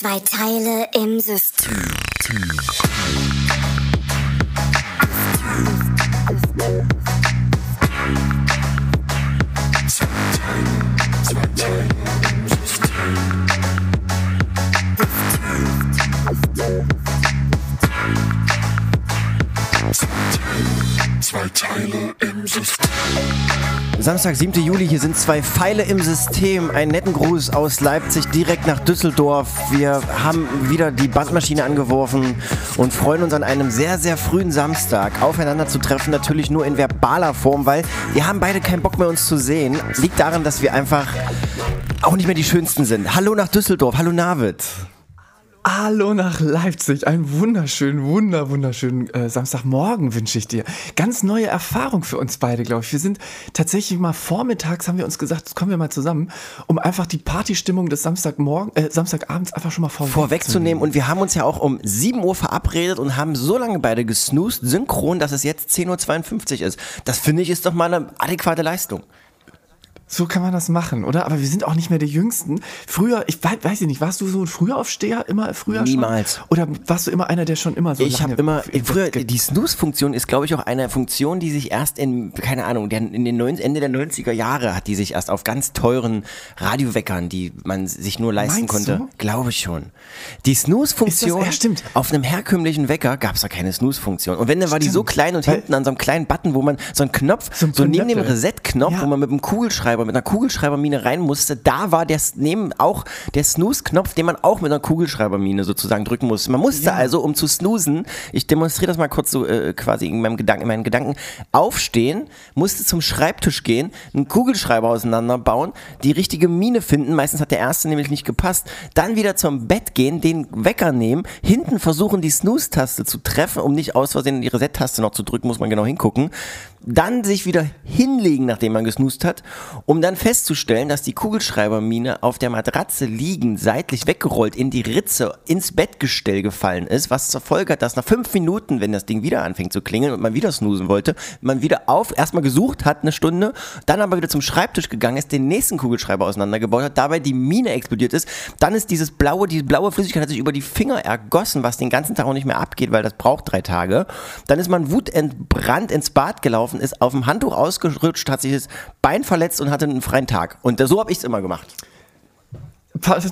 Zwei Teile im System. Zwei Teile im System. Samstag, 7. Juli, hier sind zwei Pfeile im System. Einen netten Gruß aus Leipzig direkt nach Düsseldorf. Wir haben wieder die Bandmaschine angeworfen und freuen uns an einem sehr, sehr frühen Samstag aufeinander zu treffen. Natürlich nur in verbaler Form, weil wir haben beide keinen Bock mehr uns zu sehen. Liegt daran, dass wir einfach auch nicht mehr die Schönsten sind. Hallo nach Düsseldorf. Hallo Navid. Hallo nach Leipzig. Einen wunderschönen, wunder, wunderschönen äh, Samstagmorgen wünsche ich dir. Ganz neue Erfahrung für uns beide, glaube ich. Wir sind tatsächlich mal vormittags, haben wir uns gesagt, kommen wir mal zusammen, um einfach die Partystimmung des Samstagmorgen, äh, Samstagabends einfach schon mal vorweg vorwegzunehmen. Und wir haben uns ja auch um 7 Uhr verabredet und haben so lange beide gesnoost, synchron, dass es jetzt 10.52 Uhr ist. Das finde ich ist doch mal eine adäquate Leistung. So kann man das machen, oder? Aber wir sind auch nicht mehr die Jüngsten. Früher, ich weiß, weiß ich nicht, warst du so ein Frühaufsteher immer früher Niemals. schon? Oder warst du immer einer, der schon immer so Ich habe immer, im früher, die Snooze-Funktion ist, glaube ich, auch eine Funktion, die sich erst in, keine Ahnung, in den 90, Ende der 90er Jahre hat die sich erst auf ganz teuren Radioweckern, die man sich nur leisten Meinst konnte, du? glaube ich schon. Die Snooze-Funktion, Ist das- ja, stimmt. auf einem herkömmlichen Wecker gab es da keine Snooze-Funktion. Und wenn, dann war die so klein und Weil- hinten an so einem kleinen Button, wo man so einen Knopf, so, So neben dem Knöpfel. Reset-Knopf, Ja. wo man mit einem Kugelschreiber, mit einer Kugelschreibermine rein musste, da war der, neben auch der Snooze-Knopf, den man auch mit einer Kugelschreibermine sozusagen drücken musste. Man musste Ja. also, um zu snoosen, ich demonstriere das mal kurz so äh, quasi in meinem Gedanken, in meinen Gedanken, aufstehen, musste zum Schreibtisch gehen, einen Kugelschreiber auseinanderbauen, die richtige Mine finden, meistens hat der erste nämlich nicht gepasst, dann wieder zum Bett gehen, den Wecker nehmen, hinten versuchen die Snooze-Taste zu treffen, um nicht aus Versehen die Reset-Taste noch zu drücken, muss man genau hingucken, dann sich wieder hinlegen, nachdem man gesnoost hat, um dann festzustellen, dass die Kugelschreibermine auf der Matratze liegend, seitlich weggerollt in die Ritze ins Bettgestell gefallen ist, was zur Folge hat, dass nach fünf Minuten, wenn das Ding wieder anfängt zu klingeln und man wieder snoosen wollte, man wieder auf, erstmal gesucht hat eine Stunde, dann aber wieder zum Schreibtisch gegangen ist, den nächsten Kugelschreiber auseinandergebaut hat, dabei die Mine explodiert ist, dann ist dieses blaue, diese blaue Flüssigkeit hat sich über die Finger ergossen, was den ganzen Tag auch nicht mehr abgeht, weil das braucht drei Tage. Dann ist man wutentbrannt ins Bad gelaufen, ist auf dem Handtuch ausgerutscht, hat sich das Bein verletzt und hatte einen freien Tag. Und so habe ich es immer gemacht.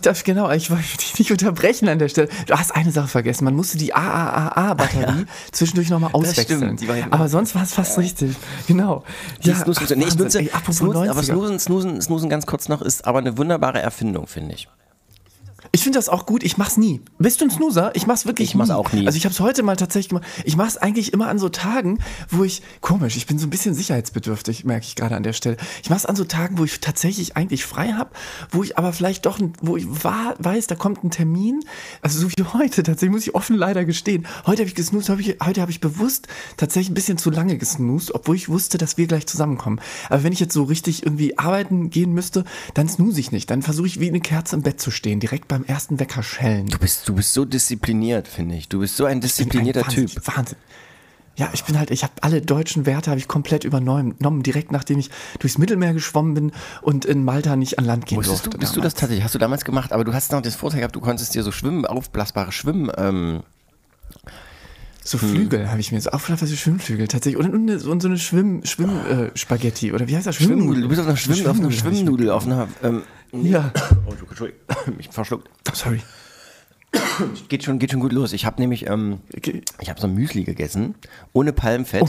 Das- Genau, ich wollte dich nicht unterbrechen an der Stelle. Du hast eine Sache vergessen. Man musste die AAAA-Batterie zwischendurch nochmal auswechseln. stimmt. Aber sonst war es fast richtig. Genau. Die Ja, Snooze- ach, nee, ich nutze, ey, apropos aber 90er. Snoozen, Snoozen, Snoozen ganz kurz noch ist aber eine wunderbare Erfindung, finde ich. Ich finde das auch gut. Ich mach's nie. Bist du ein Snoozer? Ich mach's wirklich Ich mach's auch nie. Also ich habe es heute mal tatsächlich gemacht. Ich mach's eigentlich immer an so Tagen, wo ich komisch. Ich bin so ein bisschen sicherheitsbedürftig, merke ich gerade an der Stelle. Ich mach's an so Tagen, wo ich tatsächlich eigentlich frei habe, wo ich aber vielleicht doch, wo ich wa- weiß, da kommt ein Termin. Also so wie heute. Tatsächlich muss ich offen leider gestehen. Heute habe ich gesnoost. Hab ich, heute habe ich bewusst tatsächlich ein bisschen zu lange gesnoost, obwohl ich wusste, dass wir gleich zusammenkommen. Aber wenn ich jetzt so richtig irgendwie arbeiten gehen müsste, dann snooze ich nicht. Dann versuche ich wie eine Kerze im Bett zu stehen, direkt beim ersten Wecker schellen. Du bist, du bist so diszipliniert, finde ich. Du bist so ein disziplinierter ein Typ. Wahnsinn, Wahnsinn. Ja, ich bin halt, ich habe alle deutschen Werte habe ich komplett übernommen, direkt nachdem ich durchs Mittelmeer geschwommen bin und in Malta nicht an Land gehen Musstest du, durfte. bist du das damals. tatsächlich, hast du damals gemacht, aber du hast noch das Vorteil gehabt, du konntest dir so schwimmen, aufblasbare Schwimmen, ähm, So Flügel habe ich mir so aufgelaufene Schwimmflügel tatsächlich und, und, und so eine Schwimm Schwimm äh, oder wie heißt das Schwimmnudel, du bist auf einer, Schwimm, auf einer Schwimmnudel, auf einer, ähm, Ja, oh, Entschuldigung, mich verschluckt. oh, sorry. Geht schon, geht schon gut los. Ich habe nämlich, ähm, ich habe so ein Müsli gegessen, ohne Palmfett.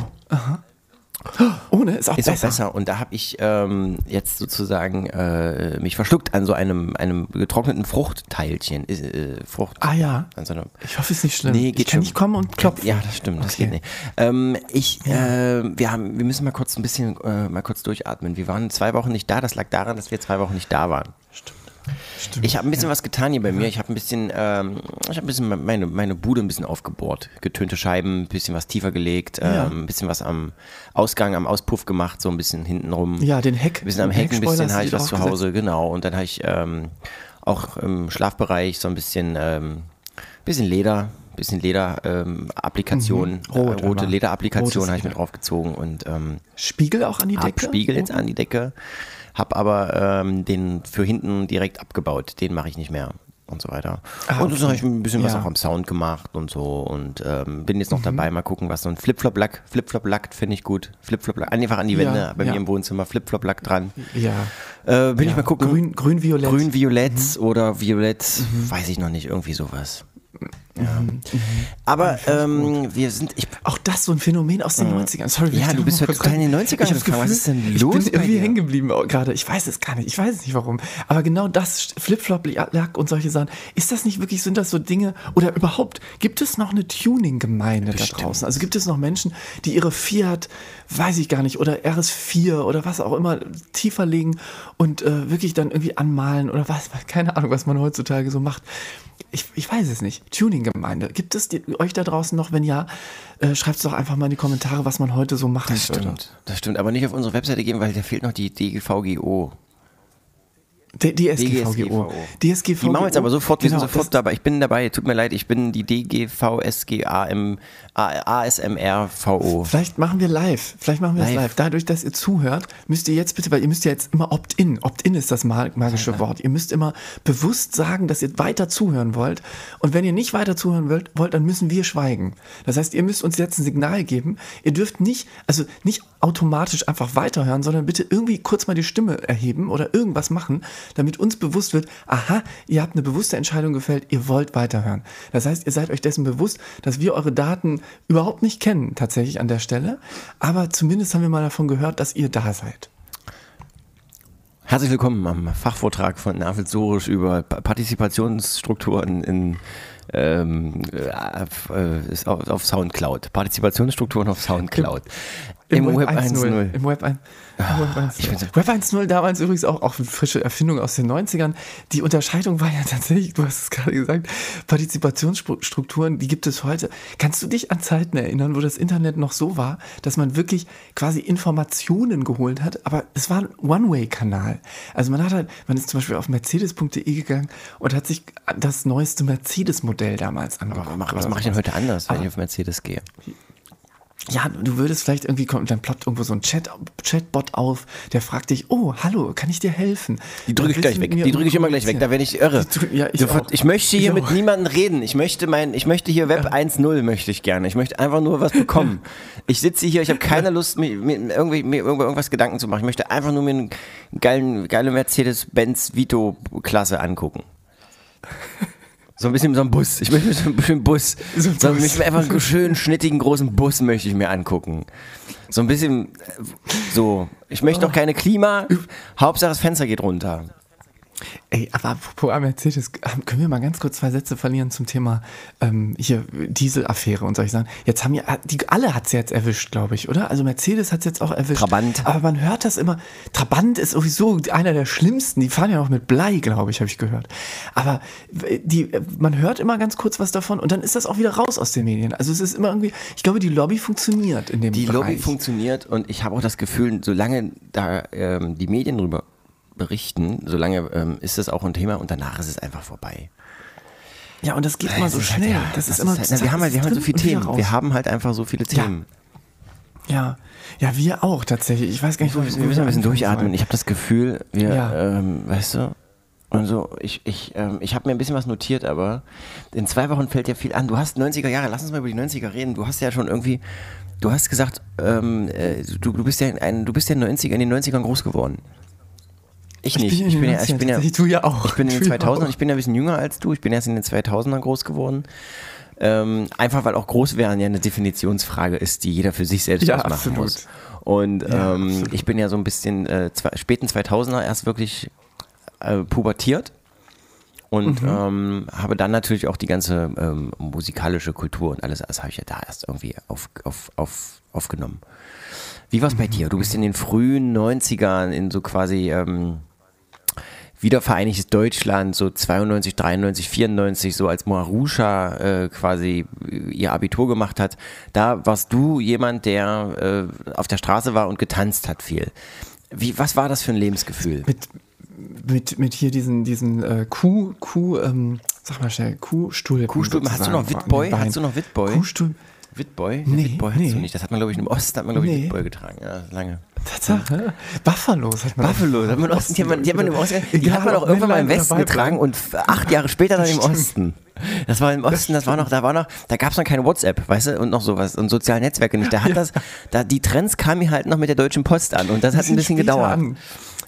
Ohne ist auch Ist besser. auch besser. Und da habe ich ähm, jetzt sozusagen äh, mich verschluckt an so einem, einem getrockneten Fruchtteilchen. Äh, Frucht. Ah ja. So Ich hoffe, es ist nicht schlimm. Nee, ich geht kann schon. nicht kommen und klopfen. Ja, das stimmt, das Okay. geht nicht. Ähm, ich, äh, wir haben, wir müssen mal kurz ein bisschen, äh, mal kurz durchatmen. Wir waren zwei Wochen nicht da. Das lag daran, dass wir zwei Wochen nicht da waren. Stimmt. Ich habe ein bisschen was getan hier bei mir. Ich habe ein bisschen, ähm, ich habe ein bisschen meine, meine Bude ein bisschen aufgebohrt. Getönte Scheiben, ein bisschen was tiefer gelegt, ähm, Ja. ein bisschen was am Ausgang, am Auspuff gemacht, so ein bisschen hintenrum. Ja, den Heck. Ein bisschen am Heck, ein bisschen habe ich was zu. Hause, genau. Und dann habe ich ähm, auch im Schlafbereich so ein bisschen, ähm, bisschen Leder, bisschen Leder-Applikation, Mhm. Rot, äh, rote aber. Leder-Applikation Rotes habe ich mir draufgezogen und ähm, Spiegel auch an die Decke? Spiegel jetzt an die Decke, hab aber ähm, den für hinten direkt abgebaut. Den mache ich nicht mehr. und so weiter. Ah, und so okay. habe ich ein bisschen was Ja. Mhm. auch am Sound gemacht und so und ähm, bin jetzt noch dabei, mal gucken, was so ein Flip-Flop-Lack, Flip-Flop-Lack finde ich gut. Flip-Flop-Lack, einfach an die Ja, Wände, bei ja. mir im Wohnzimmer, Flip-Flop-Lack dran. Ja. Äh, bin ja. ich mal gucken. Grün, grün, violett. Grün, Violett Mhm. oder Violett, weiß ich noch nicht, irgendwie sowas. Ja. Mhm. Aber ähm, wir sind, ich, Auch das so ein Phänomen aus den 90ern. Sorry, Ja, ich du bist heute kurz total in den 90ern Ich gefangen. Was Gefühl, ist denn ich los bin bei irgendwie hängen geblieben gerade. Ich weiß es gar nicht. Ich weiß es nicht warum. Aber genau das, Flip-Flop-Lack und solche Sachen, ist das nicht wirklich, sind das so Dinge, oder überhaupt, gibt es noch eine Tuning-Gemeinde da draußen? Also gibt es noch Menschen, die ihre Fiat, weiß ich gar nicht, oder RS4 oder was auch immer tiefer legen und äh, wirklich dann irgendwie anmalen oder was, keine Ahnung, was man heutzutage so macht. Ich, ich weiß es nicht. Tuning-Gemeinde. Gibt es die, euch da draußen noch? Wenn ja, äh, schreibt es doch einfach mal in die Kommentare, was man heute so machen das würde. stimmt, das stimmt, aber nicht auf unsere Webseite gehen, weil da fehlt noch die DGVGO. Die, SGVGO. Die SGVGO. Die machen wir jetzt aber sofort, wir genau, sind sofort dabei. Ich bin dabei, tut mir leid, ich bin die DGVSGAM ASMRVO. Vielleicht machen wir live. Vielleicht machen wir Live. live. Dadurch, dass ihr zuhört, müsst ihr jetzt bitte, weil ihr müsst ja jetzt immer Opt-in. Opt-in ist das ma- magische Wort. Ihr müsst immer bewusst sagen, dass ihr weiter zuhören wollt. Und wenn ihr nicht weiter zuhören wollt, wollt, dann müssen wir schweigen. Das heißt, ihr müsst uns jetzt ein Signal geben. Ihr dürft nicht, also nicht automatisch einfach weiterhören, sondern bitte irgendwie kurz mal die Stimme erheben oder irgendwas machen, damit uns bewusst wird, aha, ihr habt eine bewusste Entscheidung gefällt, ihr wollt weiterhören. Das heißt, ihr seid euch dessen bewusst, dass wir eure Daten überhaupt nicht kennen, tatsächlich an der Stelle. Aber zumindest haben wir mal davon gehört, dass ihr da seid. Herzlich willkommen am Fachvortrag von Nafel Sorisch über Pa- Partizipationsstrukturen in ähm, äh, auf, auf, Soundcloud. Partizipationsstrukturen auf Soundcloud. Im, Web 1.0. Im Web 1.0. Ah, ich bin Web 1.0 damals übrigens auch, auch eine frische Erfindung aus den 90ern. Die Unterscheidung war ja tatsächlich, du hast es gerade gesagt, Partizipationsstrukturen, die gibt es heute. Kannst du dich an Zeiten erinnern, wo das Internet noch so war, dass man wirklich quasi Informationen geholt hat, aber es war ein One-Way-Kanal. Also man hat halt, man ist zum Beispiel auf mercedes.de gegangen und hat sich das neueste Mercedes-Modell damals angeguckt. Was mache ich denn heute anders, wenn Ah. ich auf Mercedes gehe? Ja, du würdest vielleicht irgendwie kommen, dann ploppt irgendwo so ein Chat, Chatbot auf, der fragt dich, oh, hallo, kann ich dir helfen? Die drücke ich gleich weg. Die drücke ich immer gleich weg. Da werde ich irre. Die ja, ich Sofort- ich möchte hier Ich mit niemandem reden. Ich möchte mein, ich möchte hier Web 1.0 möchte ich gerne. Ich möchte einfach nur was bekommen. Ich sitze hier, ich habe keine Lust, mir, mir, irgendwie, mir irgendwas Gedanken zu machen. Ich möchte einfach nur mir einen geilen, geile Mercedes-Benz Vito-Klasse angucken. So ein bisschen so ein Bus. Ich möchte mir so ein bisschen Bus. So So, ein ich Bus. einfach einen schönen, schnittigen, großen Bus möchte ich mir angucken. So ein bisschen, äh, so. Ich möchte Oh. noch keine Klima. Hauptsache das Fenster geht runter. Ey, aber apropos Mercedes, ähm, können wir mal ganz kurz zwei Sätze verlieren zum Thema ähm, hier Dieselaffäre und solche Sachen. Jetzt haben ja, die, alle hat es jetzt erwischt, glaube ich, oder? Also Mercedes hat es jetzt auch erwischt. Trabant. Aber man hört das immer, Trabant ist sowieso einer der schlimmsten, die fahren ja auch mit Blei, glaube ich, habe ich gehört. Aber äh, die, äh, man hört immer ganz kurz was davon und dann ist das auch wieder raus aus den Medien. Also es ist immer irgendwie, ich glaube, die Lobby funktioniert in dem Die Bereich. Lobby funktioniert und ich habe auch das Gefühl, solange da ähm, die Medien drüber berichten, solange ähm, ist das auch ein Thema und danach ist es einfach vorbei. Ja, und das geht immer so ist halt- schnell. ja, das, ist das immer halt, na, wir haben halt, wir haben halt so viele Themen. Wir haben halt einfach so viele Themen. Ja, ja, wir auch tatsächlich. Ich weiß gar nicht, wo Wir müssen, wir müssen ein bisschen durchatmen. sollen. Ich habe das Gefühl, wir, Ja. ähm, weißt du, und so, ich, ich, ähm, ich habe mir ein bisschen was notiert, aber in zwei Wochen fällt ja viel an. Du hast 90er Jahre, lass uns mal über die 90er reden. Du hast ja schon irgendwie, du hast gesagt, ähm, äh, du, du bist ja ein, du bist ja in, 90, in den 90ern groß geworden. Ich nicht. bin in Ich bin, ja, 90ern ich bin ja, tatsächlich, du ja auch. Ich bin in den Du ja 2000ern, auch. ich bin ja ein bisschen jünger als du. Ich bin erst in den 2000ern groß geworden. Ähm, einfach weil auch groß werden ja eine Definitionsfrage ist, die jeder für sich selbst Ja, ausmachen muss. Und Ja, ähm, ich bin ja so ein bisschen äh, zwei, späten 2000er erst wirklich äh, pubertiert und Mhm. ähm, habe dann natürlich auch die ganze ähm, musikalische Kultur und alles, das habe ich ja da erst irgendwie auf, auf, auf, aufgenommen. Wie war es Mhm. bei dir? Du bist in den frühen 90ern in so quasi ähm, wiedervereinigtes Deutschland, so 92, 93, 94, so als Marusha äh, quasi ihr Abitur gemacht hat, da warst du jemand, der äh, auf der Straße war und getanzt hat viel. Wie, was war das für ein Lebensgefühl? mit, mit, mit hier diesen, diesen äh, Kuh, Kuh, ähm, sag mal schnell, Kuhstuhl. Kuhstulpen, hast du noch Witboy? Hast du noch Witboy? Kuhstuhl. Witboy? Nee, Witboy hast nee. du nicht. Das hat man, glaube ich, im Osten hat man, glaube ich, Nee. Witboy getragen. Ja, lange. Tatsache. Buffalos hat man Buffalo, die hat man, Osten, die hat man, die hat man im Osten, die hat man auch irgendwann mal im Westen getragen und acht Jahre später dann im Osten. Das war im Osten, das war noch, da war noch, da gab es noch keine WhatsApp, weißt du, und noch sowas und soziale Netzwerke nicht. Da hat das, da die Trends kamen mir halt noch mit der Deutschen Post an und das hat ein bisschen gedauert. an.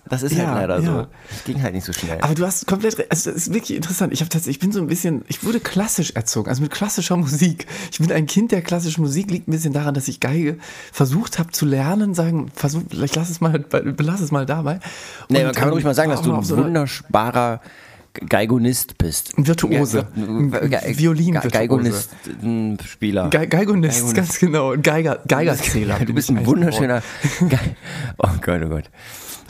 Das ist Ja, halt leider ja. so. Das ging halt nicht so schnell. Aber du hast komplett recht. Also, das ist wirklich interessant. Ich habe tatsächlich, ich bin so ein bisschen, ich wurde klassisch erzogen, also mit klassischer Musik. Ich bin ein Kind der klassischen Musik, liegt ein bisschen daran, dass ich Geige versucht habe zu lernen, sagen, versuch, ich lass es mal, belass es mal dabei. Nee, Und, man kann ähm, ruhig mal sagen, dass du ein so wunderbarer Geigonist bist. Ein Virtuose. Ja, Violinvirtuose. Geigonist, Spieler. Ge Geigonist, Geigonist. ganz genau. Geiger, Geigerzähler. Du bist ein eigentlich wunderschöner. Ge oh Gott, oh Gott.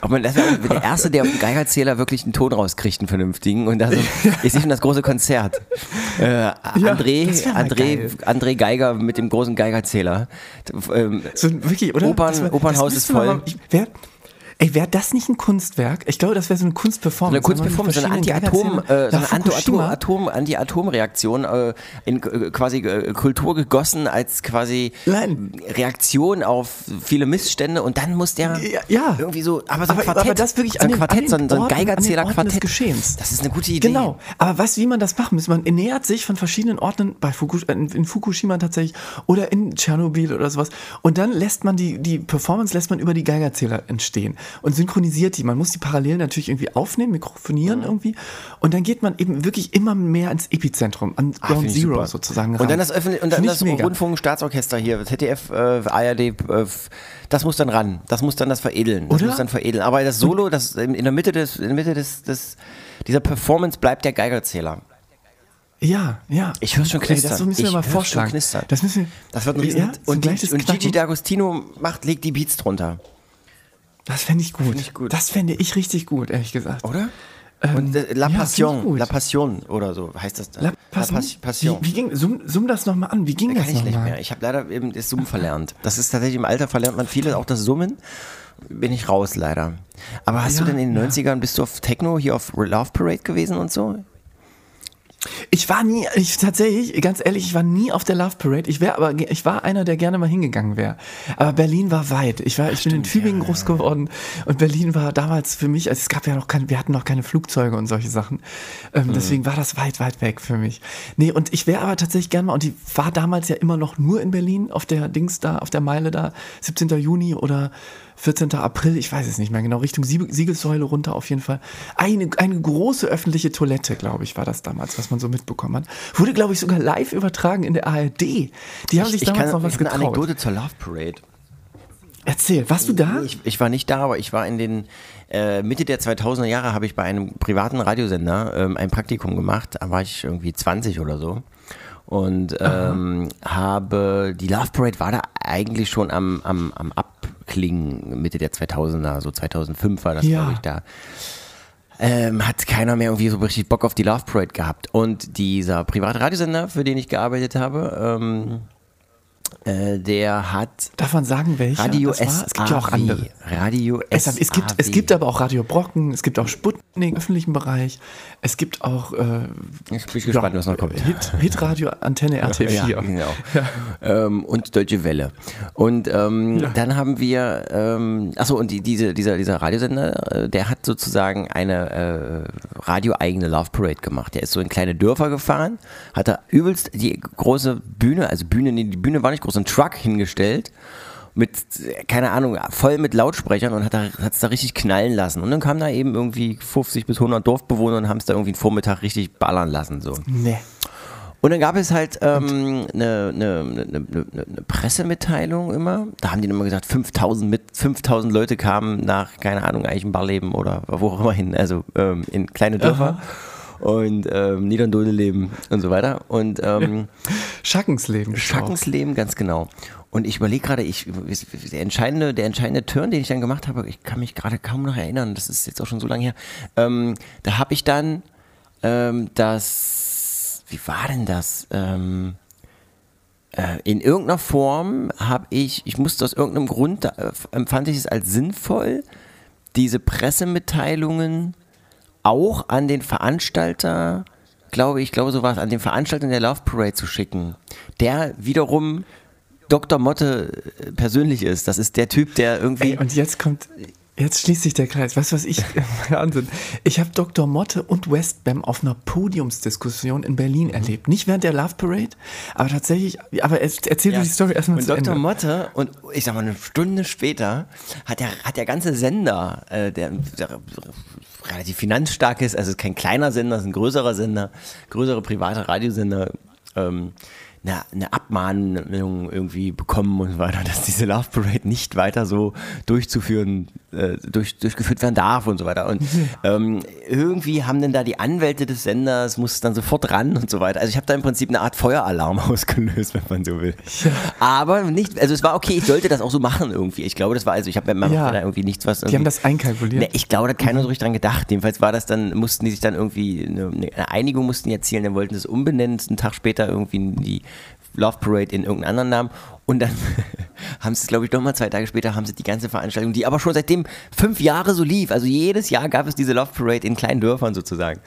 Ob man das auch der Erste, der auf dem Geigerzähler wirklich einen Ton rauskriegt, einen vernünftigen. Und also, ich sehe schon das große Konzert. Äh, André, mal André, geil. André Geiger mit dem großen Geigerzähler. Ähm, So wirklich, oder? Opern- Das wär- Opernhaus ist voll. mal- ich- Wär, ey, wäre das nicht ein Kunstwerk? Ich glaube, das wäre so eine Kunstperformance. eine Kunstperformance, so eine Anti-Atom, äh, so eine Anti-Atom. Anti-Atom, Anti-Atom-Reaktion äh, in äh, quasi äh, Kultur gegossen als quasi Nein. Reaktion auf viele Missstände und dann muss der Ja, ja. irgendwie so, aber so ein Aber- Quartett, aber das wirklich so ein an den- Quartett, so ein, so ein Geigerzähler-Quartett. Geschehens. Das ist eine gute Idee. Genau, aber weißt du, wie man das machen muss? Man nähert sich von verschiedenen Orten, bei Fukush in, in Fukushima tatsächlich oder in Tschernobyl oder sowas. Und dann lässt man die, die Performance lässt man über die Geigerzähler entstehen und synchronisiert die. Man muss die parallel natürlich irgendwie aufnehmen, mikrofonieren irgendwie. Und dann geht man eben wirklich immer mehr ins Epizentrum, an Ah, Ground ich Zero super. sozusagen. Und ran. dann das, Öffentlich und dann das. Rundfunk-Staatsorchester hier, ZDF, äh, ARD, äh, das muss dann ran. Das muss dann das veredeln. Das Oder? muss dann veredeln. Aber das Solo, das in, der Mitte des, in der Mitte des, des dieser Performance bleibt der Geigerzähler. Ja, ja. Ich hör's schon knistern. Das müssen wir Ich mal vorschlagen. Das müssen wir. Das wird ein Riesen. Ja, und, und Gigi. D'Agostino macht, legt die Beats drunter. Das fände ich gut. ich gut. Das fände ich richtig gut, ehrlich gesagt. Oder? und äh, La Ähm, ja, Passion, ich gut. La Passion oder so heißt das. da. La Passion. Pas- Passion. Wie, wie ging, summ, summ das nochmal an. Wie ging Kann das ich nicht nochmal? mehr. Ich habe leider eben das Summen verlernt. Das ist tatsächlich im Alter verlernt man viele, auch das Summen. Bin ich raus leider. Aber hast Ja, du denn in den ja. 90ern, bist du auf Techno hier auf Love Parade gewesen und so? Ich war nie, ich tatsächlich, ganz ehrlich, ich war nie auf der Love Parade. Ich wäre aber, ich war einer, der gerne mal hingegangen wäre. Aber Berlin war weit. Ich war, ich bin in Tübingen groß geworden und Berlin war damals für mich, also es gab ja noch keine, wir hatten noch keine Flugzeuge und solche Sachen. Ähm, Deswegen war das weit, weit weg für mich. Nee, und ich wäre aber tatsächlich gerne mal, und die war damals ja immer noch nur in Berlin, auf der Dings da, auf der Meile da, 17. Juni oder 14. April, ich weiß es nicht mehr genau, Richtung Sieg- Siegessäule runter auf jeden Fall. Eine, eine große öffentliche Toilette, glaube ich, war das damals, was man so mitbekommen hat. Wurde, glaube ich, sogar live übertragen in der ARD. Die haben sich ich damals kann noch was ich habe eine getraut. Anekdote zur Love Parade. Erzähl, warst du da? Ich, ich war nicht da, aber ich war in den äh, Mitte der 2000er Jahre habe ich bei einem privaten Radiosender ähm, ein Praktikum gemacht. Da war ich irgendwie 20 oder so. Und ähm, habe, die Love Parade war da eigentlich schon am, am, am Abklingen Mitte der 2000er, so 2005 war das, Ja. glaube ich, da. Ähm, hat keiner mehr irgendwie so richtig Bock auf die Love Parade gehabt. Und dieser private Radiosender, für den ich gearbeitet habe, ähm, äh, der hat Darf man sagen, welcher Radio war? Es gibt ja auch andere. Radio Es, es, gibt, es gibt aber auch Radio Brocken, es gibt auch Sputnik im öffentlichen Bereich, es gibt auch äh, Ich bin gespannt, was noch kommt. Hit, Hitradio Antenne RT4. Ja, genau. Ähm, und Deutsche Welle. Und ähm, dann haben wir, ähm, achso, und die, diese, dieser, dieser Radiosender, äh, der hat sozusagen eine äh, radioeigene Love Parade gemacht. Der ist so in kleine Dörfer gefahren, hat da übelst die große Bühne, also Bühne, nee, die Bühne war nicht groß, ein Truck hingestellt mit, keine Ahnung, voll mit Lautsprechern und hat es da richtig knallen lassen. Und dann kamen da eben irgendwie 50 bis 100 Dorfbewohner und haben es da irgendwie einen Vormittag richtig ballern lassen. So. Nee. Und dann gab es halt ähm, eine, eine, eine, eine, eine Pressemitteilung immer. Da haben die immer gesagt, 5000 mit 5000 Leute kamen nach, keine Ahnung, Eichenbarleben oder wo auch immer hin, also ähm, in kleine Dörfer. Und ähm, Niederndodeleben und so weiter. Und ähm, Schackensleben. Schackensleben, ganz genau. Und ich überlege gerade, ich, der entscheidende, der entscheidende Turn, den ich dann gemacht habe, ich kann mich gerade kaum noch erinnern, das ist jetzt auch schon so lange her. Ähm, da habe ich dann ähm, das, wie war denn das? Ähm, äh, in irgendeiner Form habe ich, ich musste aus irgendeinem Grund, da, äh, empfand ich es als sinnvoll, diese Pressemitteilungen auch an den Veranstalter, glaube ich, glaube so war es, an den Veranstalter der Love Parade zu schicken. Der wiederum Dr. Motte äh, persönlich ist. Das ist der Typ, der irgendwie. Ey, und jetzt kommt, jetzt schließt sich der Kreis. Weißt du, was ich, Wahnsinn. Ich habe Dr. Motte und Westbam auf einer Podiumsdiskussion in Berlin Mhm. erlebt. Nicht während der Love Parade, aber tatsächlich, aber erzähl du die Story erstmal und zu Dr. Ende. Motte und ich sag mal eine Stunde später hat der, hat der ganze Sender, äh, der, der relativ finanzstark ist, also kein kleiner Sender, es ist ein größerer Sender, größere private Radiosender, ähm, eine, eine Abmahnung irgendwie bekommen und so weiter, dass diese Love Parade nicht weiter so durchzuführen, äh, durch, durchgeführt werden darf und so weiter. Und ähm, irgendwie haben denn da die Anwälte des Senders, muss dann sofort ran und so weiter. Also ich habe da im Prinzip eine Art Feueralarm ausgelöst, wenn man so will. Aber nicht, also es war okay, ich sollte das auch so machen irgendwie. Ich glaube, das war, also ich habe bei meinem Ja. da irgendwie nichts, was Die haben irgendwie- das einkalkuliert. Ne, ich glaube, da hat keiner so richtig dran gedacht. Jedenfalls war das dann, mussten die sich dann irgendwie, eine, eine Einigung mussten die erzielen, dann wollten sie es umbenennen, einen Tag später irgendwie in die Love Parade in irgendeinen anderen Namen. Und dann haben sie es, glaube ich, nochmal zwei Tage später, haben sie die ganze Veranstaltung, die aber schon seitdem fünf Jahre so lief. Also jedes Jahr gab es diese Love Parade in kleinen Dörfern sozusagen.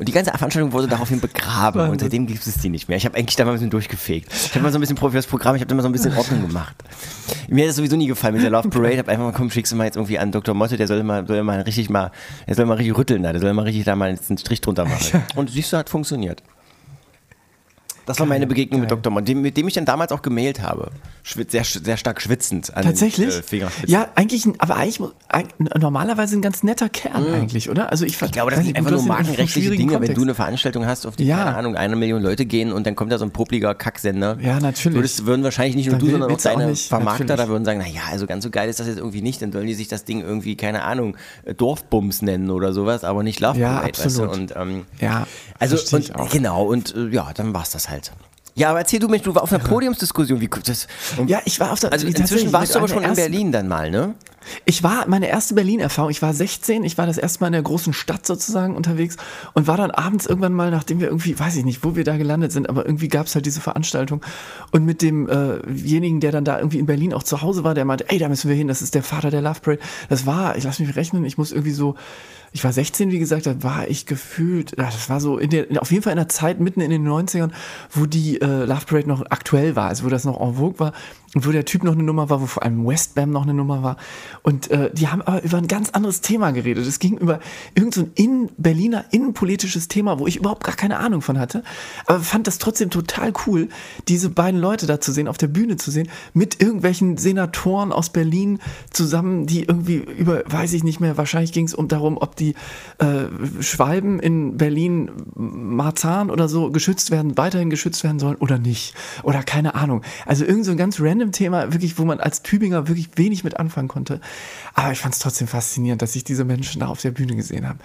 Und die ganze Veranstaltung wurde daraufhin begraben und seitdem gibt es die nicht mehr. Ich habe eigentlich da mal ein bisschen durchgefegt. Ich habe mal so ein bisschen Profi das Programm, ich habe da mal so ein bisschen Ordnung gemacht. Mir hat das sowieso nie gefallen mit der Love Parade. Ich habe einfach mal, komm, schickst du mal jetzt irgendwie an Dr. Motte, der soll mal, soll mal richtig mal, der soll mal richtig rütteln da, der soll mal richtig da mal einen Strich drunter machen. Und siehst du, hat funktioniert. Das war meine Begegnung mit geil. Dr. Motte, dem- mit dem ich dann damals auch gemailt habe. Schwitz, sehr, sehr stark schwitzend. An Tatsächlich? Den, äh, Fingerspitzen. ja, eigentlich, ein- aber eigentlich ein- normalerweise ein ganz netter Kerl eigentlich, oder? Also ich, Mhm. Ich glaube, das sind einfach nur markenrechtliche Dinge, wenn du eine Veranstaltung hast, auf die, Ja. keine Ahnung, eine Million Leute gehen und dann kommt da so ein popliger Kacksender. Ja, natürlich. Würdest, würden wahrscheinlich nicht nur Dann du, will- sondern auch auch deine nicht, Vermarkter natürlich. da würden sagen, naja, also ganz so geil ist das jetzt irgendwie nicht, dann sollen die sich das Ding irgendwie, keine Ahnung, äh, Dorfbums nennen oder sowas, aber nicht Love Ja, Parade, weißt du? absolut. Und, ähm, Ja, also, und, auch. genau, und äh, ja, dann war's das halt. Ja, aber erzähl du mich, du warst auf einer Podiumsdiskussion, wie kommt das? Ja, ich war auf der Also inzwischen warst du aber schon in Berlin dann mal, ne? Ich war meine erste Berlin-Erfahrung. Ich war 16, ich war das erste Mal in der großen Stadt sozusagen unterwegs und war dann abends irgendwann mal, nachdem wir irgendwie, weiß ich nicht, wo wir da gelandet sind, aber irgendwie gab es halt diese Veranstaltung. Und mit demjenigen, der dann da irgendwie in Berlin auch zu Hause war, der meinte, ey, da müssen wir hin, das ist der Vater der Love Parade. Das war, ich lass mich rechnen, ich muss irgendwie so. Ich war 16, wie gesagt, da war ich gefühlt, das war so in der, auf jeden Fall in der Zeit mitten in den 90ern, wo die äh, Love Parade noch aktuell war, also wo das noch en vogue war und wo der Typ noch eine Nummer war, wo vor allem Westbam noch eine Nummer war. Und äh, die haben aber über ein ganz anderes Thema geredet. Es ging über irgend so in Berliner innenpolitisches Thema, wo ich überhaupt gar keine Ahnung von hatte. Aber fand das trotzdem total cool, diese beiden Leute da zu sehen, auf der Bühne zu sehen, mit irgendwelchen Senatoren aus Berlin zusammen, die irgendwie über, weiß ich nicht mehr, wahrscheinlich ging es um darum, ob die äh, Schwalben in Berlin Marzahn oder so geschützt werden, weiterhin geschützt werden sollen oder nicht. Oder keine Ahnung. Also irgend so ein ganz random Thema, wirklich, wo man als Tübinger wirklich wenig mit anfangen konnte. Aber ich fand es trotzdem faszinierend, dass ich diese Menschen da auf der Bühne gesehen habe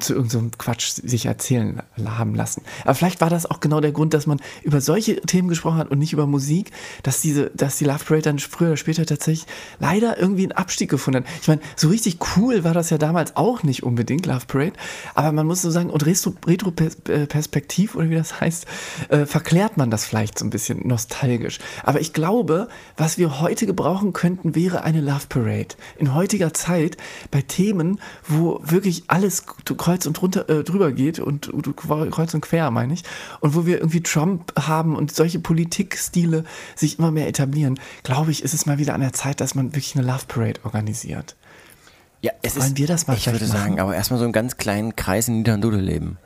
zu irgendeinem Quatsch sich erzählen haben lassen. Aber vielleicht war das auch genau der Grund, dass man über solche Themen gesprochen hat und nicht über Musik, dass diese, dass die Love Parade dann früher oder später tatsächlich leider irgendwie einen Abstieg gefunden hat. Ich meine, so richtig cool war das ja damals auch nicht unbedingt, Love Parade, aber man muss so sagen, und Retro-Perspektiv, oder wie das heißt, äh, verklärt man das vielleicht so ein bisschen nostalgisch. Aber ich glaube, was wir heute gebrauchen könnten, wäre eine Love Parade. In heutiger Zeit bei Themen, wo wirklich alles kreuz und runter, äh, drüber geht und, kreuz und quer, meine ich, und wo wir irgendwie Trump haben und solche Politikstile sich immer mehr etablieren, glaube ich, ist es mal wieder an der Zeit, dass man wirklich eine Love Parade organisiert. Ja, es Wollen wir das mal Ich würde machen? sagen, aber erstmal so einen ganz kleinen Kreis in Niederndude leben.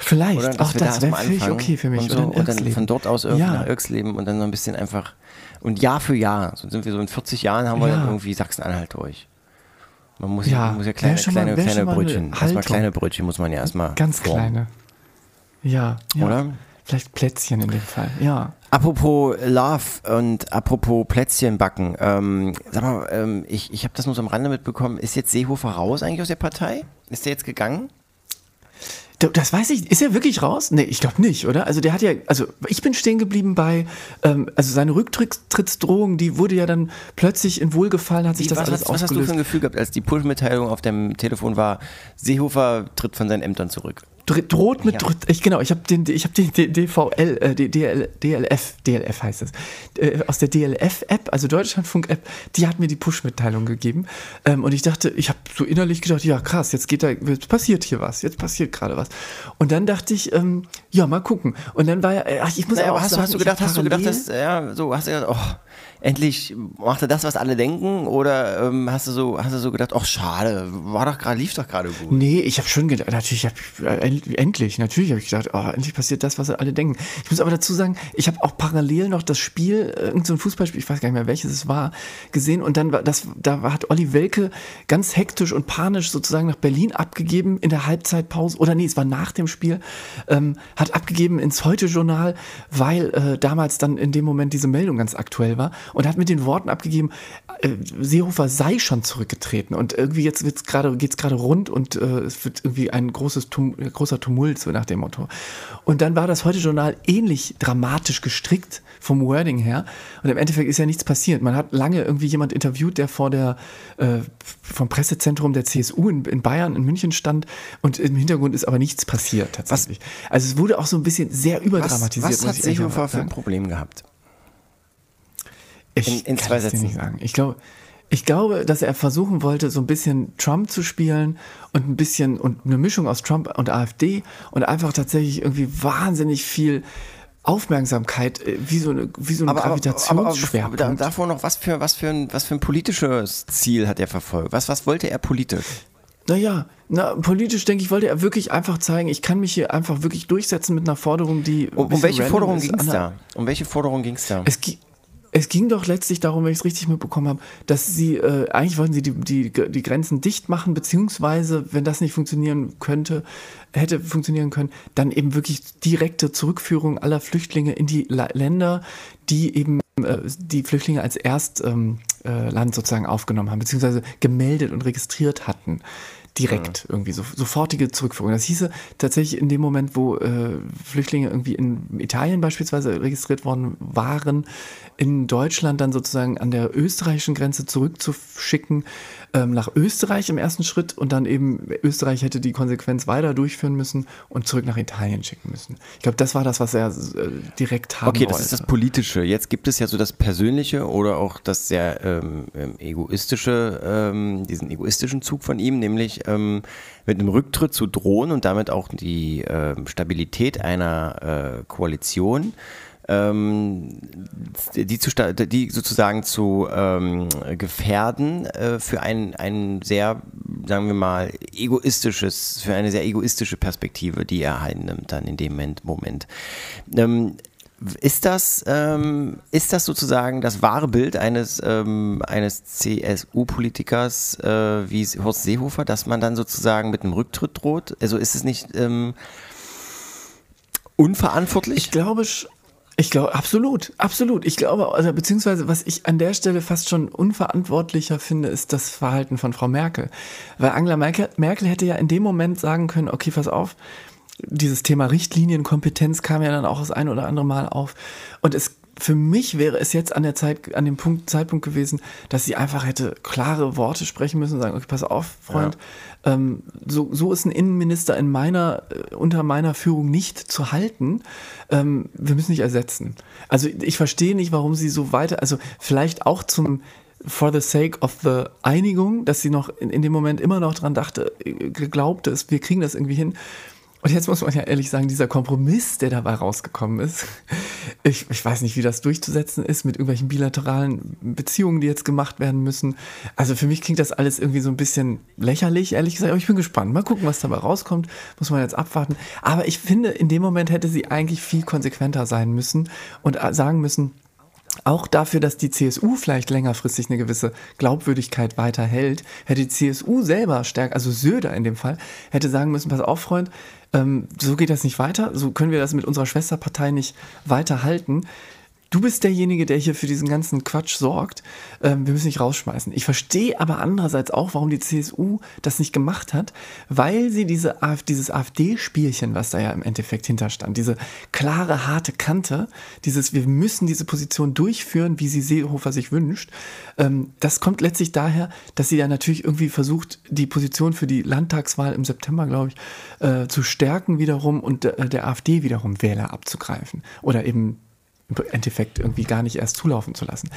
Vielleicht, Oder? auch wir da das wäre völlig okay für mich. Und, so, und dann von dort aus irgendwie Ja. nach Irksleben und dann so ein bisschen einfach. Und Jahr für Jahr, so sind wir so in 40 Jahren, haben wir Ja. dann irgendwie Sachsen-Anhalt durch. Man muss Ja, muss ja kleine, mal- kleine, kleine Brötchen. Erstmal kleine Brötchen muss man ja erstmal. Ganz formen. kleine. Ja, ja. Oder? Vielleicht Plätzchen in dem Fall. Ja. Apropos Love und apropos Plätzchen backen. Ähm, sag mal, ähm, ich, ich habe das nur so am Rande mitbekommen. Ist jetzt Seehofer raus eigentlich aus der Partei? Ist der jetzt gegangen? Das weiß ich. Ist er wirklich raus? Nee, ich glaube nicht, oder? Also der hat ja, also ich bin stehen geblieben bei, ähm, also seine Rücktrittsdrohung, die wurde ja dann plötzlich in Wohlgefallen, hat sich Wie, das was, alles hast, was hast du für ein Gefühl gehabt, als die Push-Mitteilung auf dem Telefon war, Seehofer tritt von seinen Ämtern zurück? Dr- droht mit, Ja. ich, genau, ich habe den, ich habe den DVL, äh, die DL, DLF, DLF heißt es, äh, aus der DLF-App, also Deutschlandfunk-App, die hat mir die Push-Mitteilung gegeben. Ähm, und ich dachte, ich habe so innerlich gedacht, ja krass, jetzt geht da, jetzt passiert hier was, jetzt passiert gerade was. Und dann dachte ich, ähm, ja, mal gucken. Und dann war ja, äh, ach, ich muss aber aber auch hast, du- sagen, hast du ich gedacht, hast du gedacht, dass, ja, so, hast du gedacht, oh, endlich macht er das, was alle denken? Oder ähm, hast du so, hast du so gedacht, ach schade, war doch gerade, lief doch gerade gut. Nee, ich habe schon gedacht, natürlich, hab, äh, end- endlich, natürlich habe ich gedacht, oh, endlich passiert das, was alle denken. Ich muss aber dazu sagen, ich habe auch parallel noch das Spiel, äh, irgend so ein Fußballspiel, ich weiß gar nicht mehr, welches es war, gesehen und dann war das, da hat Olli Welke ganz hektisch und panisch sozusagen nach Berlin abgegeben in der Halbzeitpause, oder nee, es war nach dem Spiel, ähm, hat abgegeben ins Heute-Journal, weil äh, damals dann in dem Moment diese Meldung ganz aktuell war und hat mit den Worten abgegeben, äh, Seehofer sei schon zurückgetreten und irgendwie jetzt gerade geht's gerade rund und äh, es wird irgendwie ein großes Tum äh, großer Tumult so nach dem Motto. Und dann war das heute Journal ähnlich dramatisch gestrickt vom Wording her und im Endeffekt ist ja nichts passiert. Man hat lange irgendwie jemand interviewt, der vor der äh, vom Pressezentrum der CSU in, in Bayern in München stand und im Hintergrund ist aber nichts passiert tatsächlich. Also es wurde auch so ein bisschen sehr Was, überdramatisiert. was muss hat Seehofer für ein sagen. Problem gehabt? Ich In- in kann zwei es dir Sätzen. nicht sagen. Ich glaube, ich glaube, dass er versuchen wollte, so ein bisschen Trump zu spielen und ein bisschen und eine Mischung aus Trump und AfD und einfach tatsächlich irgendwie wahnsinnig viel Aufmerksamkeit, äh, wie so eine, wie so ein Gravitationsschwerpunkt. da, davor noch, was für, was, für ein, was für ein politisches Ziel hat er verfolgt? Was, was wollte er politisch? Naja, na, politisch denke ich, wollte er wirklich einfach zeigen, ich kann mich hier einfach wirklich durchsetzen mit einer Forderung, die. Um, um welche Forderung ging es da? Um welche Forderung ging es da? Es, es ging doch letztlich darum, wenn ich es richtig mitbekommen habe, dass sie, äh, eigentlich wollten sie die, die, die Grenzen dicht machen, beziehungsweise, wenn das nicht funktionieren könnte, hätte funktionieren können, dann eben wirklich direkte Zurückführung aller Flüchtlinge in die La Länder, die eben äh, die Flüchtlinge als Erstland ähm, äh, sozusagen aufgenommen haben, beziehungsweise gemeldet und registriert hatten. Direkt irgendwie, so, sofortige Zurückführung. Das hieße tatsächlich in dem Moment, wo äh, Flüchtlinge irgendwie in Italien beispielsweise registriert worden waren, in Deutschland dann sozusagen an der österreichischen Grenze zurückzuschicken ähm, nach Österreich im ersten Schritt und dann eben Österreich hätte die Konsequenz weiter durchführen müssen und zurück nach Italien schicken müssen. Ich glaube, das war das, was er äh, direkt haben Okay, das wollte. ist das Politische. Jetzt gibt es ja so das Persönliche oder auch das sehr ähm, ähm, egoistische, ähm, diesen egoistischen Zug von ihm, nämlich ähm, mit einem Rücktritt zu drohen und damit auch die ähm, Stabilität einer äh, Koalition ähm, die, zu, die sozusagen zu ähm, gefährden äh, für ein, ein sehr, sagen wir mal, egoistisches, für eine sehr egoistische Perspektive, die er einnimmt dann in dem Moment. Ähm, ist das, ähm, ist das sozusagen das wahre Bild eines, ähm, eines CSU-Politikers äh, wie Horst Seehofer, dass man dann sozusagen mit einem Rücktritt droht? Also ist es nicht ähm, unverantwortlich? Ich glaube, ich glaube, absolut, absolut. Ich glaube, also, beziehungsweise, was ich an der Stelle fast schon unverantwortlicher finde, ist das Verhalten von Frau Merkel. Weil Angela Merkel, Merkel hätte ja in dem Moment sagen können, okay, pass auf, dieses Thema Richtlinienkompetenz kam ja dann auch das ein oder andere Mal auf. Und es, für mich wäre es jetzt an der Zeit, an dem Punkt, Zeitpunkt gewesen, dass sie einfach hätte klare Worte sprechen müssen und sagen, okay, pass auf, Freund, ähm, so, so ist ein Innenminister in meiner, äh, unter meiner Führung nicht zu halten. Ähm, wir müssen nicht ersetzen. Also ich verstehe nicht, warum sie so weiter, also vielleicht auch zum for the sake of the Einigung, dass sie noch in, in dem Moment immer noch dran dachte, äh, glaubte es, wir kriegen das irgendwie hin. Und jetzt muss man ja ehrlich sagen, dieser Kompromiss, der dabei rausgekommen ist, ich, ich weiß nicht, wie das durchzusetzen ist mit irgendwelchen bilateralen Beziehungen, die jetzt gemacht werden müssen. Also für mich klingt das alles irgendwie so ein bisschen lächerlich, ehrlich gesagt. Aber ich bin gespannt. Mal gucken, was dabei rauskommt. Muss man jetzt abwarten. Aber ich finde, in dem Moment hätte sie eigentlich viel konsequenter sein müssen und sagen müssen, auch dafür, dass die CSU vielleicht längerfristig eine gewisse Glaubwürdigkeit weiterhält, hätte die CSU selber stärker, also Söder in dem Fall, hätte sagen müssen, pass auf, Freund, ähm, so geht das nicht weiter, so können wir das mit unserer Schwesterpartei nicht weiterhalten. Du bist derjenige, der hier für diesen ganzen Quatsch sorgt. Ähm, wir müssen dich rausschmeißen. Ich verstehe aber andererseits auch, warum die CSU das nicht gemacht hat, weil sie diese AfD, dieses AfD-Spielchen, was da ja im Endeffekt hinterstand, diese klare, harte Kante, dieses, wir müssen diese Position durchführen, wie sie Seehofer sich wünscht, ähm, das kommt letztlich daher, dass sie ja natürlich irgendwie versucht, die Position für die Landtagswahl im September, glaube ich, äh, zu stärken wiederum und äh, der AfD wiederum Wähler abzugreifen. Oder eben im Endeffekt irgendwie gar nicht erst zulaufen zu lassen.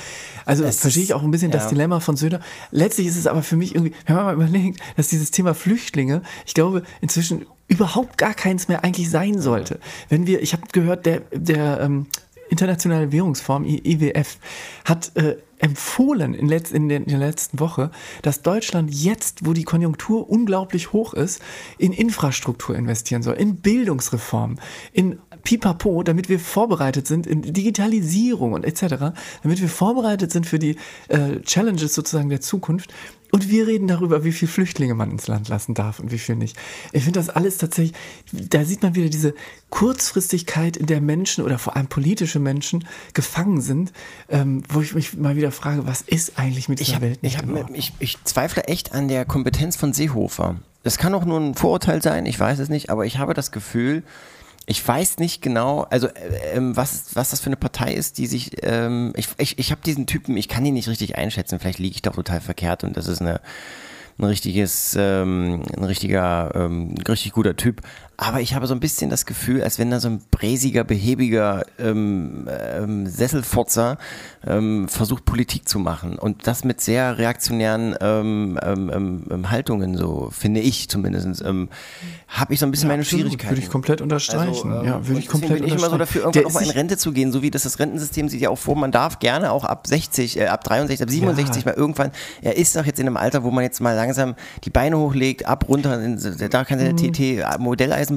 Also Es verstehe ich auch ein bisschen ja. das Dilemma von Söder. Letztlich ist es aber für mich irgendwie, wenn man mal überlegt, dass dieses Thema Flüchtlinge, ich glaube, inzwischen überhaupt gar keins mehr eigentlich sein sollte. Wenn wir, ich habe gehört, der, der ähm, Internationale Währungsfonds, I- IWF, hat äh, empfohlen in, letz, in, den, in der letzten Woche, dass Deutschland jetzt, wo die Konjunktur unglaublich hoch ist, in Infrastruktur investieren soll, in Bildungsreformen, in Pipapo, damit wir vorbereitet sind in Digitalisierung und etc., damit wir vorbereitet sind für die äh, Challenges sozusagen der Zukunft. Und wir reden darüber, wie viele Flüchtlinge man ins Land lassen darf und wie viel nicht. Ich finde das alles tatsächlich, da sieht man wieder diese Kurzfristigkeit, in der Menschen oder vor allem politische Menschen gefangen sind, ähm, wo ich mich mal wieder frage, was ist eigentlich mit Ich, dieser hab, Welt ich, nicht hab, in Ordnung? ich, ich zweifle echt an der Kompetenz von Seehofer. Das kann auch nur ein Vorurteil sein, ich weiß es nicht, aber ich habe das Gefühl, ich weiß nicht genau, also äh, ähm, was, was das für eine Partei ist, die sich, ähm, ich, ich, ich habe diesen Typen, ich kann ihn nicht richtig einschätzen, vielleicht liege ich doch total verkehrt und das ist eine, ein richtiges, ähm, ein richtiger, ähm, richtig guter Typ. Aber ich habe so ein bisschen das Gefühl, als wenn da so ein bräsiger, behäbiger ähm, ähm, Sesselfotzer ähm, versucht, Politik zu machen. Und das mit sehr reaktionären ähm, ähm, ähm, ähm, Haltungen, so finde ich zumindest, ähm, habe ich so ein bisschen meine Absolut, Schwierigkeiten. Würde ich komplett unterstreichen. Also, ähm, ja, würde ich komplett bin ich immer so dafür, irgendwann auch mal in Rente zu gehen, so wie das das Rentensystem sieht ja auch vor, man darf gerne auch ab 60, äh, ab 63, ab 67 Ja. mal irgendwann, er ist doch jetzt in einem Alter, wo man jetzt mal langsam die Beine hochlegt, ab, runter, da kann der TT,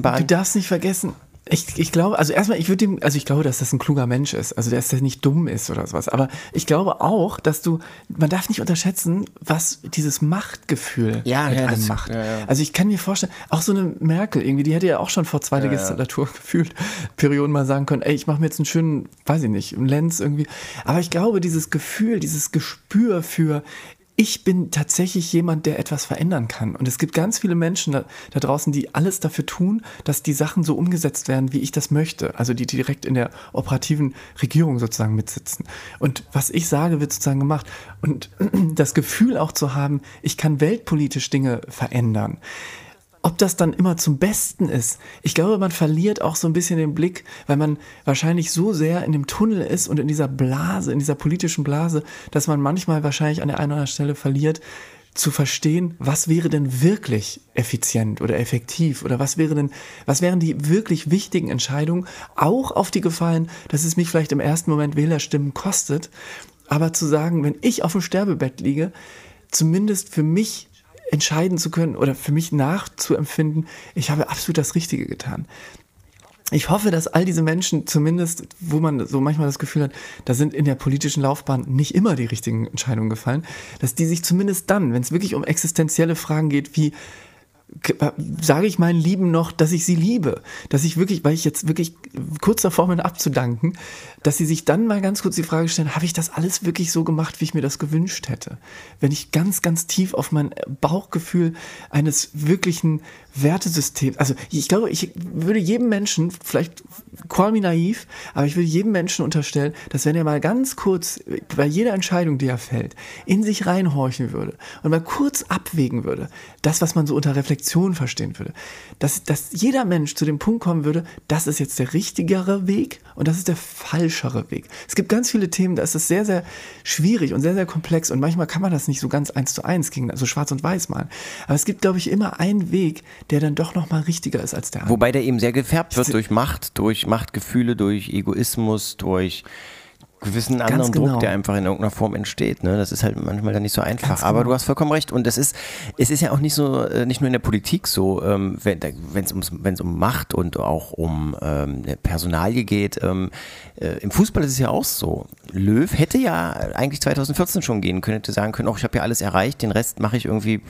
äh, Du darfst nicht vergessen, ich, ich glaube, also erstmal, ich würde ihm, also ich glaube, dass das ein kluger Mensch ist, also dass der nicht dumm ist oder sowas. Aber ich glaube auch, dass du, man darf nicht unterschätzen, was dieses Machtgefühl Ja, mit ja, einem macht. ja, ja. Also ich kann mir vorstellen, auch so eine Merkel irgendwie, die hätte ja auch schon vor zwei Legislatur gefühlt Perioden mal sagen können, ey, ich mache mir jetzt einen schönen, weiß ich nicht, einen Lenz irgendwie. Aber ich glaube, dieses Gefühl, dieses Gespür für ich bin tatsächlich jemand, der etwas verändern kann. Und es gibt ganz viele Menschen da, da draußen, die alles dafür tun, dass die Sachen so umgesetzt werden, wie ich das möchte. Also die direkt in der operativen Regierung sozusagen mitsitzen. Und was ich sage, wird sozusagen gemacht. Und das Gefühl auch zu haben, ich kann weltpolitisch Dinge verändern. Ob das dann immer zum Besten ist, ich glaube, man verliert auch so ein bisschen den Blick, weil man wahrscheinlich so sehr in dem Tunnel ist und in dieser Blase, in dieser politischen Blase, dass man manchmal wahrscheinlich an der einen oder anderen Stelle verliert, zu verstehen, was wäre denn wirklich effizient oder effektiv oder was wäre denn, was wären die wirklich wichtigen Entscheidungen, auch auf die gefallen, dass es mich vielleicht im ersten Moment Wählerstimmen kostet, aber zu sagen, wenn ich auf dem Sterbebett liege, zumindest für mich entscheiden zu können oder für mich nachzuempfinden, ich habe absolut das Richtige getan. Ich hoffe, dass all diese Menschen zumindest, wo man so manchmal das Gefühl hat, da sind in der politischen Laufbahn nicht immer die richtigen Entscheidungen gefallen, dass die sich zumindest dann, wenn es wirklich um existenzielle Fragen geht, wie sage ich meinen Lieben noch, dass ich sie liebe, dass ich wirklich, weil ich jetzt wirklich kurz davor bin abzudanken, dass sie sich dann mal ganz kurz die Frage stellen, habe ich das alles wirklich so gemacht, wie ich mir das gewünscht hätte? Wenn ich ganz, ganz tief auf mein Bauchgefühl eines wirklichen Wertesystems, also ich glaube, ich würde jedem Menschen, vielleicht call me naiv, aber ich würde jedem Menschen unterstellen, dass wenn er mal ganz kurz bei jeder Entscheidung, die er fällt, in sich reinhorchen würde und mal kurz abwägen würde, das, was man so unter Reflexion verstehen würde, dass, dass jeder Mensch zu dem Punkt kommen würde, das ist jetzt der richtigere Weg und das ist der falschere Weg. Es gibt ganz viele Themen, da ist es sehr, sehr schwierig und sehr, sehr komplex und manchmal kann man das nicht so ganz eins zu eins gegen, also schwarz und weiß malen. Aber es gibt, glaube ich, immer einen Weg, der dann doch nochmal richtiger ist als der andere. Wobei der eben sehr gefärbt wird durch Macht, durch Machtgefühle, durch Egoismus, durch gewissen anderen genau. Druck, der einfach in irgendeiner Form entsteht. Ne? Das ist halt manchmal dann nicht so einfach. Ganz Aber genau. du hast vollkommen recht. Und das ist, es ist ja auch nicht so, äh, nicht nur in der Politik so, ähm, wenn es ums, wenn's um Macht und auch um ähm, Personalie geht. Ähm, äh, Im Fußball ist es ja auch so. Löw hätte ja eigentlich 2014 schon gehen können, hätte sagen können, oh, ich habe ja alles erreicht, den Rest mache ich irgendwie,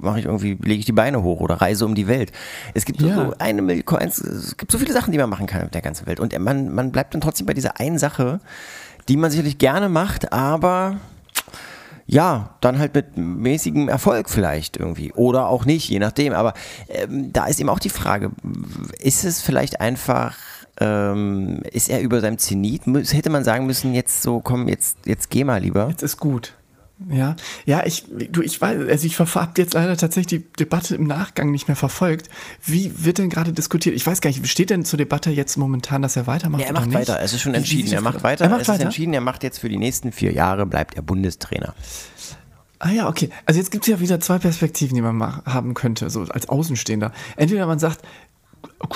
mache ich irgendwie, lege ich die Beine hoch oder reise um die Welt. Es gibt Ja. so eine Million, es gibt so viele Sachen, die man machen kann auf der ganzen Welt. Und man, man bleibt dann trotzdem bei dieser einen Sache, die man sicherlich gerne macht, aber ja, dann halt mit mäßigem Erfolg vielleicht irgendwie. Oder auch nicht, je nachdem. Aber ähm, da ist eben auch die Frage, ist es vielleicht einfach, ähm, ist er über seinem Zenit? Hätte man sagen müssen, jetzt so, komm, jetzt, jetzt geh mal lieber. Jetzt ist gut. Ja, ja, ich, du, ich weiß, also ich habe jetzt leider tatsächlich die Debatte im Nachgang nicht mehr verfolgt. Wie wird denn gerade diskutiert? Ich weiß gar nicht, steht denn zur Debatte jetzt momentan, dass er weitermacht? Ja, er oder macht nicht? weiter. Es ist schon Wie- wie entschieden. Er macht weiter. Er macht es ist weiter. entschieden. Er macht jetzt für die nächsten vier Jahre bleibt er Bundestrainer. Ah ja, okay. Also jetzt gibt es ja wieder zwei Perspektiven, die man haben könnte, so als Außenstehender. Entweder man sagt,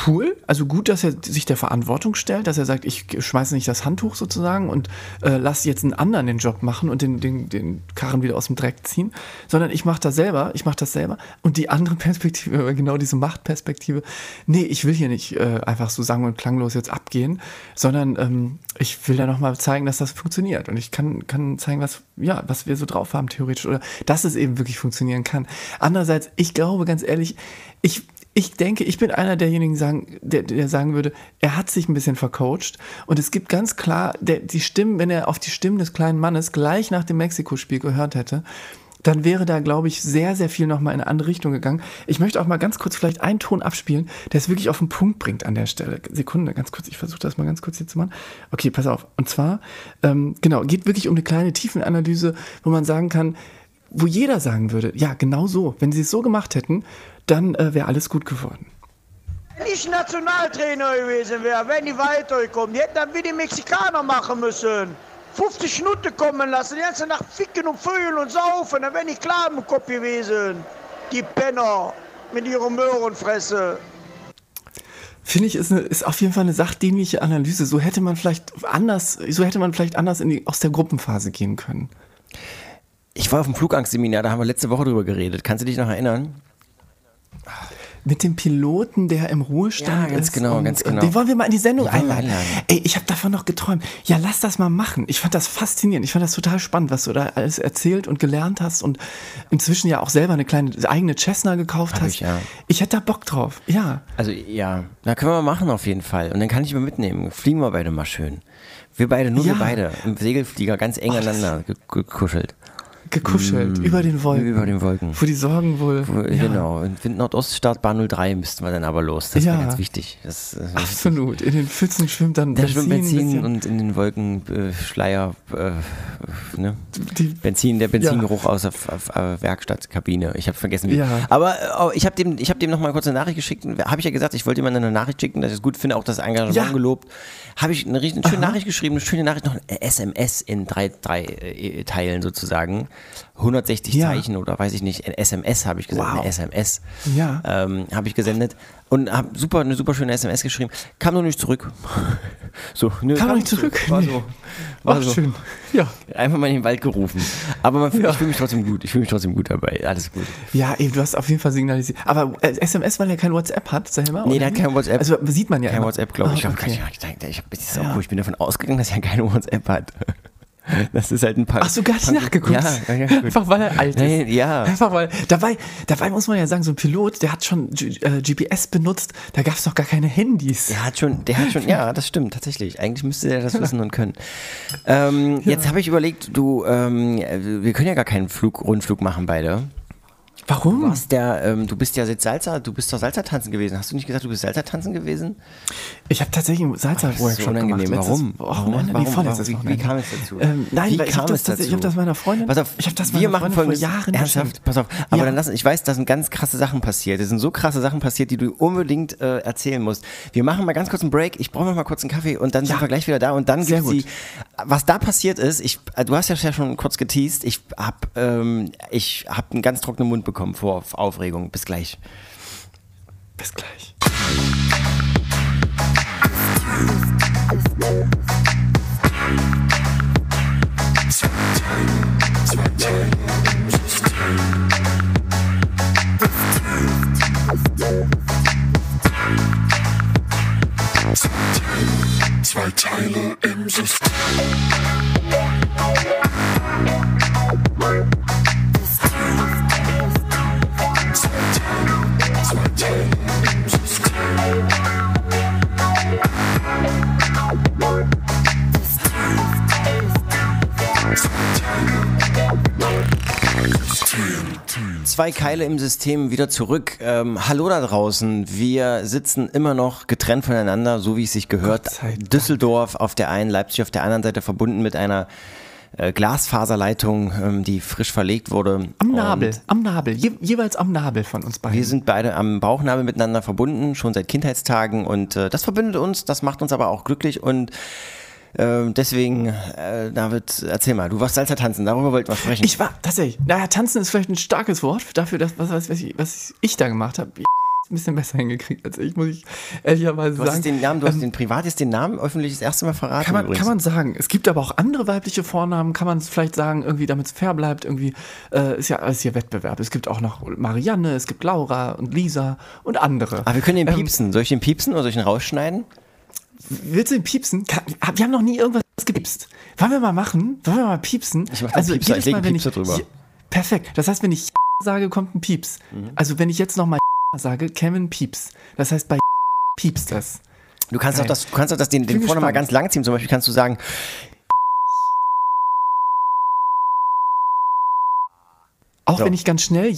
cool, also gut, dass er sich der Verantwortung stellt, dass er sagt, ich schmeiße nicht das Handtuch sozusagen und äh, lass jetzt einen anderen den Job machen und den, den, den Karren wieder aus dem Dreck ziehen, sondern ich mache das selber, ich mache das selber. Und die andere Perspektive, genau diese Machtperspektive, nee, ich will hier nicht äh, einfach so sang- und klanglos jetzt abgehen, sondern ähm, ich will da nochmal zeigen, dass das funktioniert. Und ich kann, kann zeigen, was, ja, was wir so drauf haben, theoretisch, oder dass es eben wirklich funktionieren kann. Andererseits, ich glaube ganz ehrlich, ich, ich denke, ich bin einer derjenigen, sagen, der, der sagen würde, er hat sich ein bisschen vercoacht. Und es gibt ganz klar, der, die Stimmen, wenn er auf die Stimmen des kleinen Mannes gleich nach dem Mexiko-Spiel gehört hätte, dann wäre da, glaube ich, sehr, sehr viel nochmal in eine andere Richtung gegangen. Ich möchte auch mal ganz kurz vielleicht einen Ton abspielen, der es wirklich auf den Punkt bringt an der Stelle. Sekunde, ganz kurz, ich versuche das mal ganz kurz hier zu machen. Okay, pass auf. Und zwar, ähm, genau, geht wirklich um eine kleine Tiefenanalyse, wo man sagen kann, wo jeder sagen würde, ja, genau so, wenn sie es so gemacht hätten, dann äh, wäre alles gut geworden. Wenn ich Nationaltrainer gewesen wäre, wenn die weitergekommen, die hätten dann wie die Mexikaner machen müssen. 50 Minuten kommen lassen, die ganze Nacht ficken und vögeln und saufen, dann wäre ich klar im Kopf gewesen. Die Penner mit ihrer Möhrenfresse. Finde ich, ist, eine, ist auf jeden Fall eine sachdienliche Analyse. So hätte man vielleicht anders, so hätte man vielleicht anders in die, aus der Gruppenphase gehen können. Ich war auf dem Flugangst-Seminar, da haben wir letzte Woche drüber geredet. Kannst du dich noch erinnern? Mit dem Piloten, der im Ruhestand Ja, ganz ist. genau, ganz äh, genau. Den wollen wir mal in die Sendung wir einladen. einladen. Ey, ich habe davon noch geträumt. Ja, lass das mal machen. Ich fand das faszinierend. Ich fand das total spannend, was du da alles erzählt und gelernt hast und inzwischen ja auch selber eine kleine eigene Cessna gekauft Hab hast. ich, ja. ich hätte da Bock drauf. Ja. Also ja, da können wir mal machen auf jeden Fall. Und dann kann ich mal mitnehmen. Fliegen wir beide mal schön. Wir beide, nur Ja. wir beide. Im Segelflieger ganz eng Oh, aneinander ge- gekuschelt. Gekuschelt über den Wolken. Mm. Über den Wolken. Wo die Sorgen wohl. Wo- ja, Genau. Und Wind Nordoststartbahn 03 müssten wir dann aber los. Das Ja. wäre ganz wichtig. Das, äh, Absolut. In den Pfützen schwimmt dann Da Benzin. schwimmt Benzin und in den Wolken äh, Schleier, äh, ne? die, Benzin, der Benzingeruch aus der äh, Werkstattkabine. Ich habe vergessen wie. Ja. Aber äh, ich habe dem, ich habe dem noch mal kurz eine Nachricht geschickt. Habe ich ja gesagt, ich wollte ihm eine Nachricht schicken, dass ich es gut finde, auch das Engagement Ja. gelobt. Habe ich eine, eine schöne Nachricht geschrieben, eine schöne Nachricht, noch ein SMS in drei, drei äh, Teilen sozusagen. 160 Ja. Zeichen oder weiß ich nicht, ein SMS habe ich gesagt, Wow. eine SMS Ja. ähm, habe ich gesendet und habe super eine super schöne SMS geschrieben. Kam noch nicht zurück. so, nö, Kam noch nicht zurück? War Nee. so. War Ach, so. schön. Ja. Einfach mal in den Wald gerufen. Aber fühlt, Ja. ich fühle mich trotzdem gut. Ich fühle mich trotzdem gut dabei. Alles gut. Ja, eben, du hast auf jeden Fall signalisiert. Aber äh, SMS, weil er kein WhatsApp hat, Selma? Nee, oder der hat kein WhatsApp. Also sieht man ja Kein immer. WhatsApp, glaube ich. Ah, Ich, okay. ich, ich, ich, ich, auch Ja. cool. ich bin davon ausgegangen, dass er keine WhatsApp hat. Das ist halt ein paar. Ach so, gar nicht nachgeguckt. Ja, ja, ja. Einfach weil er alt ist. Nee, ja. Einfach weil, dabei, dabei muss man ja sagen, so ein Pilot, der hat schon G äh, GPS benutzt, da gab es noch gar keine Handys. Der hat schon, der hat schon, ja, das stimmt, tatsächlich. Eigentlich müsste der das wissen und können. Ähm, Jetzt habe ich überlegt, du, ähm, wir können ja gar keinen Flug, Rundflug machen beide. Warum? Du, der, ähm, du bist ja jetzt Salsa, du bist doch Salsa tanzen gewesen. Hast du nicht gesagt, du bist Salsa tanzen gewesen? Ich habe tatsächlich einen Salsa-Workshop so gemacht. Warum? Wochenende, Warum? Nee, vorletztes Warum? Wie- wie kam es dazu? Ähm, nein, Wie weil ich kam habe es das, tatsächlich- ich hab dazu? das meiner Freundin. Pass auf, ich habe das wir machen Freundin vor. Jahren Ernsthaft, pass auf. Aber Ja. dann lass, ich weiß, da sind ganz krasse Sachen passiert. Es sind so krasse Sachen passiert, die du unbedingt äh, erzählen musst. Wir machen mal ganz kurz einen Break. Ich brauche noch mal kurz einen Kaffee und dann sind Ja. wir gleich wieder da. Und dann Sehr gibt's die, gut. was da passiert ist. Ich, äh, du hast ja schon kurz geteased. Ich habe ähm, ich hab einen ganz trockenen Mund bekommen gekommen vor Aufregung. Bis gleich. Bis gleich. Zwei Teile im System. Zwei Keile im System wieder zurück. Ähm, hallo da draußen. Wir sitzen immer noch getrennt voneinander, so wie es sich gehört. Düsseldorf auf der einen, Leipzig auf der anderen Seite verbunden mit einer äh, Glasfaserleitung, ähm, die frisch verlegt wurde. Am Nabel, Und am Nabel, je, jeweils am Nabel von uns beiden. Wir sind beide am Bauchnabel miteinander verbunden, schon seit Kindheitstagen und äh, das verbindet uns, das macht uns aber auch glücklich und äh, deswegen, äh, David, erzähl mal, du warst Salsa tanzen, darüber wollten wir sprechen. Ich war tatsächlich, naja, tanzen ist vielleicht ein starkes Wort dafür, dass, was, was, was, ich, was ich da gemacht habe. Ein bisschen besser hingekriegt als ich, muss ich ehrlicherweise du hast sagen. den Namen, du hast Ähm, den privat jetzt den Namen öffentlich das erste Mal verraten. Kann man, übrigens. kann man sagen. Es gibt aber auch andere weibliche Vornamen, kann man vielleicht sagen, irgendwie, damit es fair bleibt, irgendwie, äh, ist ja alles hier Wettbewerb. Es gibt auch noch Marianne, es gibt Laura und Lisa und andere. Aber wir können den Ähm, piepsen. Soll ich den piepsen oder soll ich ihn rausschneiden? Willst du den piepsen? Wir haben noch nie irgendwas gepiepst. Wollen wir mal machen? Wollen wir mal piepsen? Also Ich mach den Piepser, ich leg einen Piepser drüber. Perfekt. Das heißt, wenn ich sage, kommt ein Pieps. Mhm. Also wenn ich jetzt nochmal sage, Kevin Pieps. Das heißt, bei piepst das. Du kannst Geil. doch das, du kannst doch das den, den vorne mal ganz lang ziehen. Zum Beispiel kannst du sagen, Auch So. wenn ich ganz schnell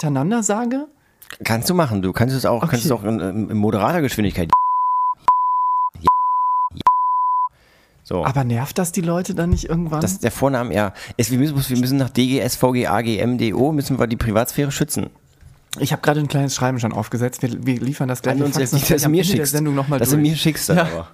hintereinander sage. kannst du machen. Du kannst es auch, kannst es Okay. auch in, in, in moderater Geschwindigkeit. So. Aber nervt das die Leute dann nicht irgendwann? Das ist der Vorname, ja. Es, wir, müssen, wir müssen nach DGS, VGA, GMDO, müssen wir die Privatsphäre schützen. ich habe gerade ein kleines Schreiben schon aufgesetzt. Wir, wir liefern das gleich. An uns jetzt nicht, dass du mir schickst. Sendung noch mal dass du durch. mir schickst dann Ja. aber.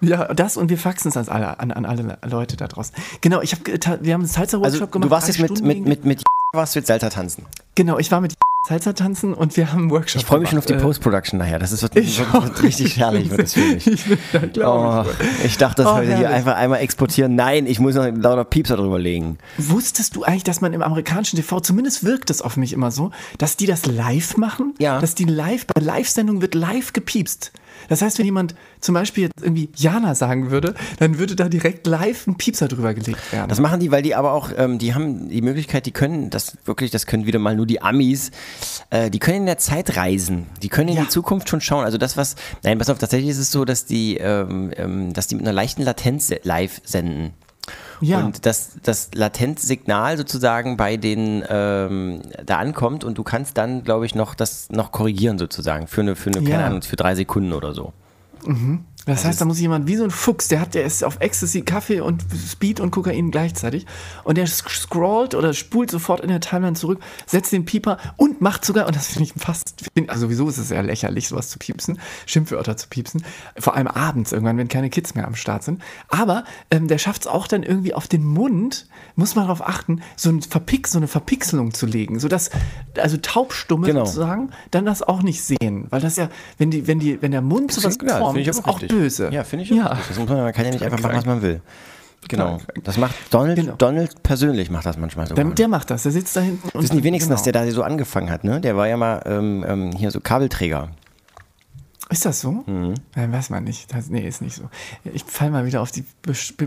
Ja, das und wir faxen es an alle, an, an alle Leute da draußen. Genau, ich hab, wir haben einen Salsa-Workshop Also gemacht. du warst jetzt mit, mit, mit, mit warst du jetzt Salsa tanzen. Genau, ich war mit Salsa tanzen und wir haben einen Workshop Ich freue mich schon auf die. Äh, Post-Production nachher. Das ist, wird, wird, wird richtig herrlich, wird das für mich. Ich da, Oh, ich. ich dachte, das Oh, heute hier einfach einmal exportieren. Nein, ich muss noch lauter Piepser drüber legen. Wusstest du eigentlich, dass man im amerikanischen TV, zumindest wirkt es auf mich immer so, dass die das live machen? Ja. Dass die live, bei Live-Sendungen wird live gepiepst. Das heißt, wenn jemand zum Beispiel jetzt irgendwie Jana sagen würde, dann würde da direkt live ein Piepser drüber gelegt werden. Das machen die, weil die aber auch, ähm, die haben die Möglichkeit, die können das wirklich, das können wieder mal nur die Amis, äh, die können in der Zeit reisen. Die können in Ja. die Zukunft schon schauen. Also das, was, nein, pass auf, tatsächlich ist es so, dass die, ähm, ähm, dass die mit einer leichten Latenz live senden. Ja. Und dass das Latenzsignal sozusagen bei den ähm, da ankommt und du kannst dann, glaube ich, noch das noch korrigieren sozusagen für eine, für eine, Ja. keine Ahnung, für drei Sekunden oder so. Das heißt, da muss jemand wie so ein Fuchs, der hat, der ist auf Ecstasy, Kaffee und Speed und Kokain gleichzeitig und der scrollt oder spult sofort in der Timeline zurück, setzt den Pieper und macht sogar, und das finde ich fast, also sowieso ist es sehr lächerlich, sowas zu piepsen, Schimpfwörter zu piepsen, vor allem abends irgendwann, wenn keine Kids mehr am Start sind. Aber ähm, der schafft es auch dann irgendwie auf den Mund, muss man darauf achten, so, ein Verpix, so eine Verpixelung zu legen, sodass also Taubstumme Genau. sozusagen dann das auch nicht sehen, weil das ja, wenn die, wenn die, wenn der Mund sowas Ja, das formt, ist auch richtig. Böse. Ja, finde ich auch Ja. richtig. Das muss man, man kann ja nicht einfach machen, was man will. Genau. Das macht Donald, Genau. Donald persönlich macht das manchmal so. Der, der macht das, der sitzt da hinten. Das wissen die wenigsten, genau. dass der da so angefangen hat, ne? Der war ja mal ähm, ähm, hier so Kabelträger. Ist das so? Mhm. Ja, weiß man nicht. Das, nee, ist nicht so. Ich fall mal wieder auf die,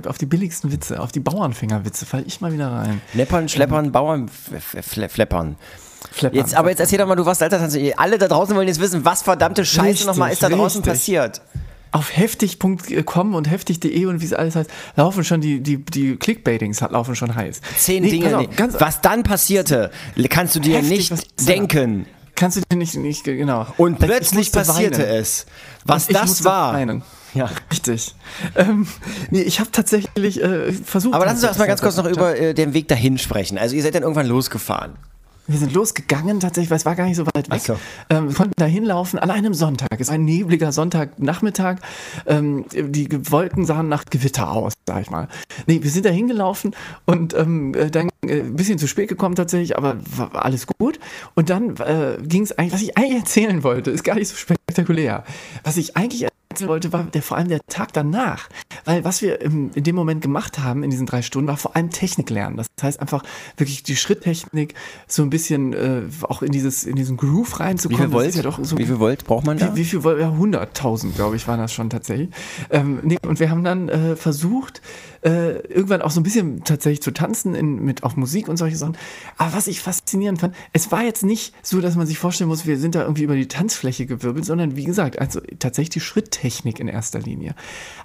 auf die billigsten Witze, auf die Bauernfingerwitze, fall ich mal wieder rein. Leppern, Schleppern, Bauern, f- f- Fleppern. Fleppern. Jetzt, aber jetzt erzähl doch mal, du warst Alter, alle da draußen wollen jetzt wissen, was verdammte Scheiße nochmal ist da draußen richtig. passiert. Auf heftig.com und heftig.de und wie es alles heißt, laufen schon die, die, die Clickbaitings laufen schon heiß. Zehn Nee, Dinge. auf, nee. was dann passierte, kannst du dir Heftig, nicht denken. Kannst du dir nicht, nicht genau. Und Ich plötzlich passierte weinen. es. Was Und das war. Weinen. Ja. Richtig. Ähm, nee, ich habe tatsächlich äh, versucht. Aber lass uns erstmal ganz kurz noch über äh, den Weg dahin sprechen. Also ihr seid dann irgendwann losgefahren. Wir sind losgegangen tatsächlich, weil es war gar nicht so weit weg. So. Ähm, wir konnten da hinlaufen an einem Sonntag. Es war ein nebliger Sonntagnachmittag. Ähm, die Wolken sahen nach Gewitter aus, sag ich mal. Nee, wir sind da hingelaufen und ähm, äh, dann äh, ein bisschen zu spät gekommen tatsächlich, aber war alles gut. Und dann äh, ging es eigentlich, was ich eigentlich erzählen wollte, ist gar nicht so spektakulär. Was ich eigentlich wollte, war der, vor allem der Tag danach. Weil was wir im, in dem Moment gemacht haben, in diesen drei Stunden, war vor allem Technik lernen. Das heißt einfach wirklich die Schritttechnik so ein bisschen äh, auch in dieses in diesen Groove Wie reinzukommen. viel Volt? Ja doch so Wie viel Volt braucht man da? wie, wie viel Volt? Ja, 100.000, glaube ich, waren das schon tatsächlich. Ähm, nee, und wir haben dann äh, versucht, äh, irgendwann auch so ein bisschen tatsächlich zu tanzen in, mit auf Musik und solche Sachen. Aber was ich faszinierend fand, es war jetzt nicht so, dass man sich vorstellen muss, wir sind da irgendwie über die Tanzfläche gewirbelt, sondern wie gesagt, also tatsächlich die Schritttechnik in erster Linie.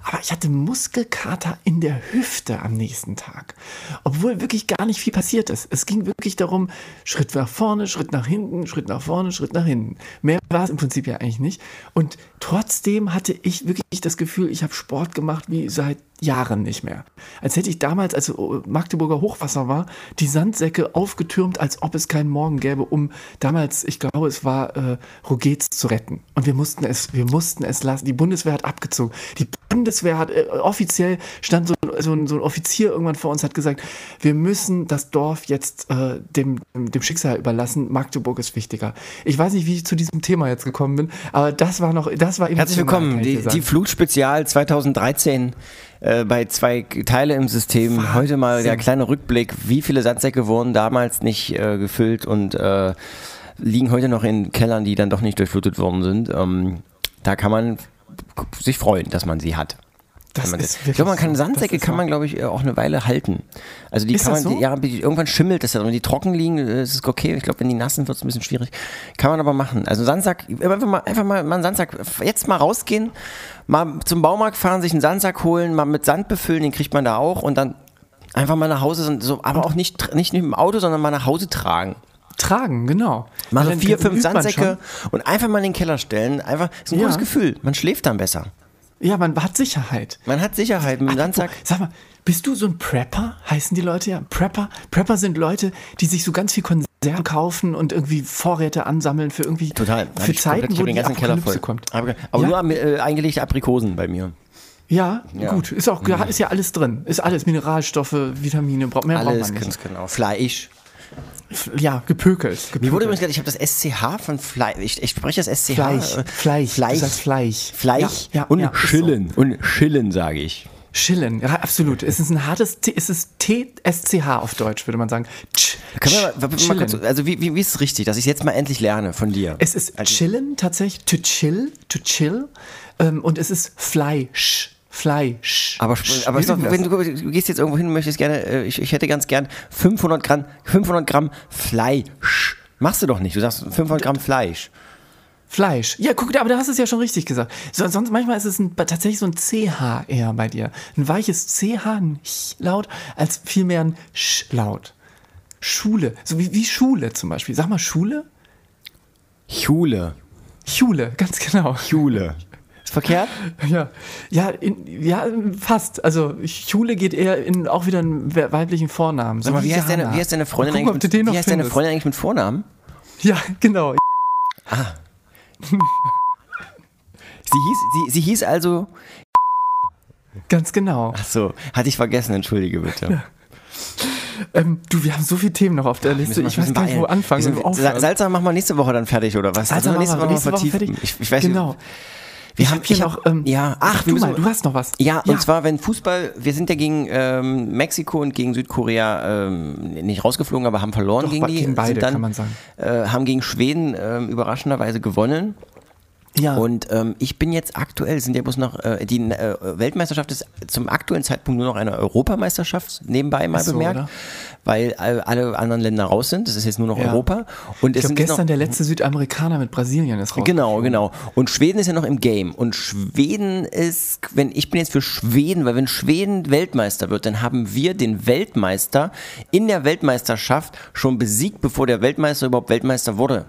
Aber ich hatte Muskelkater in der Hüfte am nächsten Tag. Obwohl wirklich gar nicht viel passiert ist. Es ging wirklich darum, Schritt nach vorne, Schritt nach hinten, Schritt nach vorne, Schritt nach hinten. Mehr war es im Prinzip ja eigentlich nicht. Und trotzdem hatte ich wirklich das Gefühl, ich habe Sport gemacht wie seit Jahren nicht mehr. Als hätte ich damals, als Magdeburger Hochwasser war, die Sandsäcke aufgetürmt, als ob es keinen Morgen gäbe, um damals, ich glaube, es war äh, Rogez zu retten. Und wir mussten es, wir mussten es lassen. Die Bundeswehr hat abgezogen. Die Bundeswehr hat äh, offiziell stand so, so, ein, so ein Offizier irgendwann vor uns, hat gesagt, wir müssen das Dorf jetzt äh, dem, dem Schicksal überlassen. Magdeburg ist wichtiger. Ich weiß nicht, wie ich zu diesem Thema jetzt gekommen bin, aber das war noch, das war Herzlich willkommen, die, die Flutspezial 2013 äh, bei zwei Teile im System. Heute mal der kleine Rückblick, wie viele Sandsäcke wurden damals nicht äh, gefüllt und äh, liegen heute noch in Kellern, die dann doch nicht durchflutet worden sind. Ähm, da kann man sich freuen, dass man sie hat. Das man ist das- ich glaube, man kann so. Sandsäcke Das kann man, glaube ich, äh, auch eine Weile halten. Also die Ist kann das man, so? ja, die- irgendwann schimmelt es ja. Wenn die trocken liegen, äh, ist es okay. Ich glaube, wenn die nass sind, wird es ein bisschen schwierig. Kann man aber machen. Also Sandsack, einfach mal, einfach mal, mal einen Sandsack, jetzt mal rausgehen, mal zum Baumarkt fahren, sich einen Sandsack holen, mal mit Sand befüllen, den kriegt man da auch und dann einfach mal nach Hause, so- aber auch nicht, nicht mit dem Auto, sondern mal nach Hause tragen. Tragen, genau. Mal so Dann vier, fünf Sandsäcke und einfach mal in den Keller stellen. Einfach, ist ein Ja. gutes Gefühl. Man schläft dann besser. Ja, man hat Sicherheit. Man hat Sicherheit mit dem. Apropos, Sag mal, bist du so ein Prepper? Heißen die Leute ja Prepper? Prepper sind Leute, die sich so ganz viel Konserven kaufen und irgendwie Vorräte ansammeln für irgendwie Total. Für komplett- Zeiten, ich wo den die ganzen Keller Apokalypse voll. kommt. Aber, aber Ja? nur äh, eingelegte Aprikosen bei mir. Ja, Ja. gut, ist auch ist ja alles drin. Ist alles Mineralstoffe, Vitamine, braucht mehr braucht Alles man nicht. ganz genau. Fleisch. Ja, gepökelt. gepökelt. Mir wurde übrigens gesagt, ich habe das SCH von Fleisch. Ich, ich spreche das SCH. Fleisch, äh, Fleisch, Fleisch. sagst Fleisch. Fleisch Ja, ja, und ja, ist so. Schillen. Und Schillen, sage ich. Schillen, ja, absolut. Es ist ein hartes T, es ist TSCH auf Deutsch, würde man sagen. Tsch, wir mal, mal, kurz, also wie, wie, wie ist es richtig, dass ich jetzt mal endlich lerne von dir? Es ist Also- chillen tatsächlich, to chill, to chill. Ähm, und es ist Fleisch. Fleisch. aber, aber doch, wenn du, du gehst jetzt irgendwo hin und möchtest gerne, äh, ich, ich hätte ganz gern 500 Gramm, 500 Gramm Fleisch. Machst du doch nicht. Du sagst 500 Gramm Fleisch. Fleisch. Ja, guck, aber da hast du es ja schon richtig gesagt. So, sonst manchmal ist es ein, tatsächlich so ein CH eher bei dir. Ein weiches CH, ein Ch-Laut, als vielmehr ein Sch-Laut. Schule. So wie, wie Schule zum Beispiel. Sag mal Schule? Chule. Schule, ganz genau. Chule. Verkehrt? Ja, ja, in, ja, fast. Also Schule geht eher in auch wieder einen we- weiblichen Vornamen. Sag mal, wie heißt, deine, wie heißt deine Freundin Guck mal, ob eigentlich? Mit, wie heißt deine. Freundin eigentlich mit Vornamen? Ja, genau. Sie hieß, sie, sie hieß also. Ganz genau. Ach so, hatte ich vergessen, entschuldige bitte. Ähm, du, wir haben so viele Themen noch auf der Liste. Müssen wir- Ich weiß gar nicht, wo anfangen Salsa machen wir nächste Woche dann fertig, oder was? Salsa Also machen wir nächste Woche vertiefen. fertig. Ich, ich weiß Genau. nicht. Wir haben hab hier noch, ähm, ja, ach, du müssen- mal, du hast noch was. Ja, Ja. und zwar, wenn Fußball, wir sind ja gegen ähm, Mexiko und gegen Südkorea ähm, nicht rausgeflogen, aber haben verloren Doch, gegen die. gegen beide, dann, kann man sagen. Äh, haben gegen Schweden ähm, überraschenderweise gewonnen. Ja. Und ähm, ich bin jetzt aktuell, sind ja bloß noch, äh, die äh, Weltmeisterschaft ist zum aktuellen Zeitpunkt nur noch eine Europameisterschaft, nebenbei mal so, bemerkt, oder? weil äh, alle anderen Länder raus sind. Das ist jetzt nur noch Ja. Europa. Und ich es gestern noch, der letzte Südamerikaner mit Brasilien ist raus. Genau, genau. Und Schweden ist ja noch im Game. Und Schweden ist, wenn ich bin jetzt für Schweden, weil wenn Schweden Weltmeister wird, dann haben wir den Weltmeister in der Weltmeisterschaft schon besiegt, bevor der Weltmeister überhaupt Weltmeister wurde.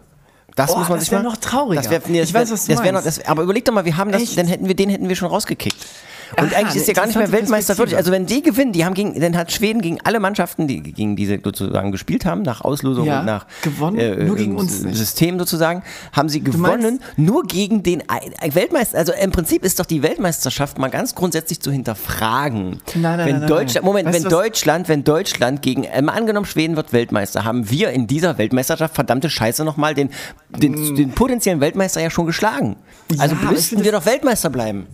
Das Oh, muss man das sich mal. noch trauriger. Das wär, nee, das Ich wär, weiß, was du das noch, meinst. das, Aber überleg doch mal, wir haben das, Echt? dann hätten wir den hätten wir schon rausgekickt. Und Aha, eigentlich ist der gar nicht mehr Weltmeister würdig. Perspektive. Also wenn die gewinnen, die haben gegen, dann hat Schweden gegen alle Mannschaften, die gegen diese sozusagen gespielt haben, nach Auslosung Ja, und nach gewonnen, nur gegen uns nicht. System sozusagen, haben sie gewonnen, nur gegen den Ei- Weltmeister. Also im Prinzip ist doch die Weltmeisterschaft mal ganz grundsätzlich zu hinterfragen. Nein, nein, wenn nein, Deutschland, nein. Moment, Weißt wenn Deutschland, wenn Deutschland gegen, äh, mal angenommen Schweden wird Weltmeister, haben wir in dieser Weltmeisterschaft verdammte Scheiße nochmal den, den, den potenziellen Weltmeister ja schon geschlagen. Also Mm. Ja, müssten wir doch Weltmeister bleiben.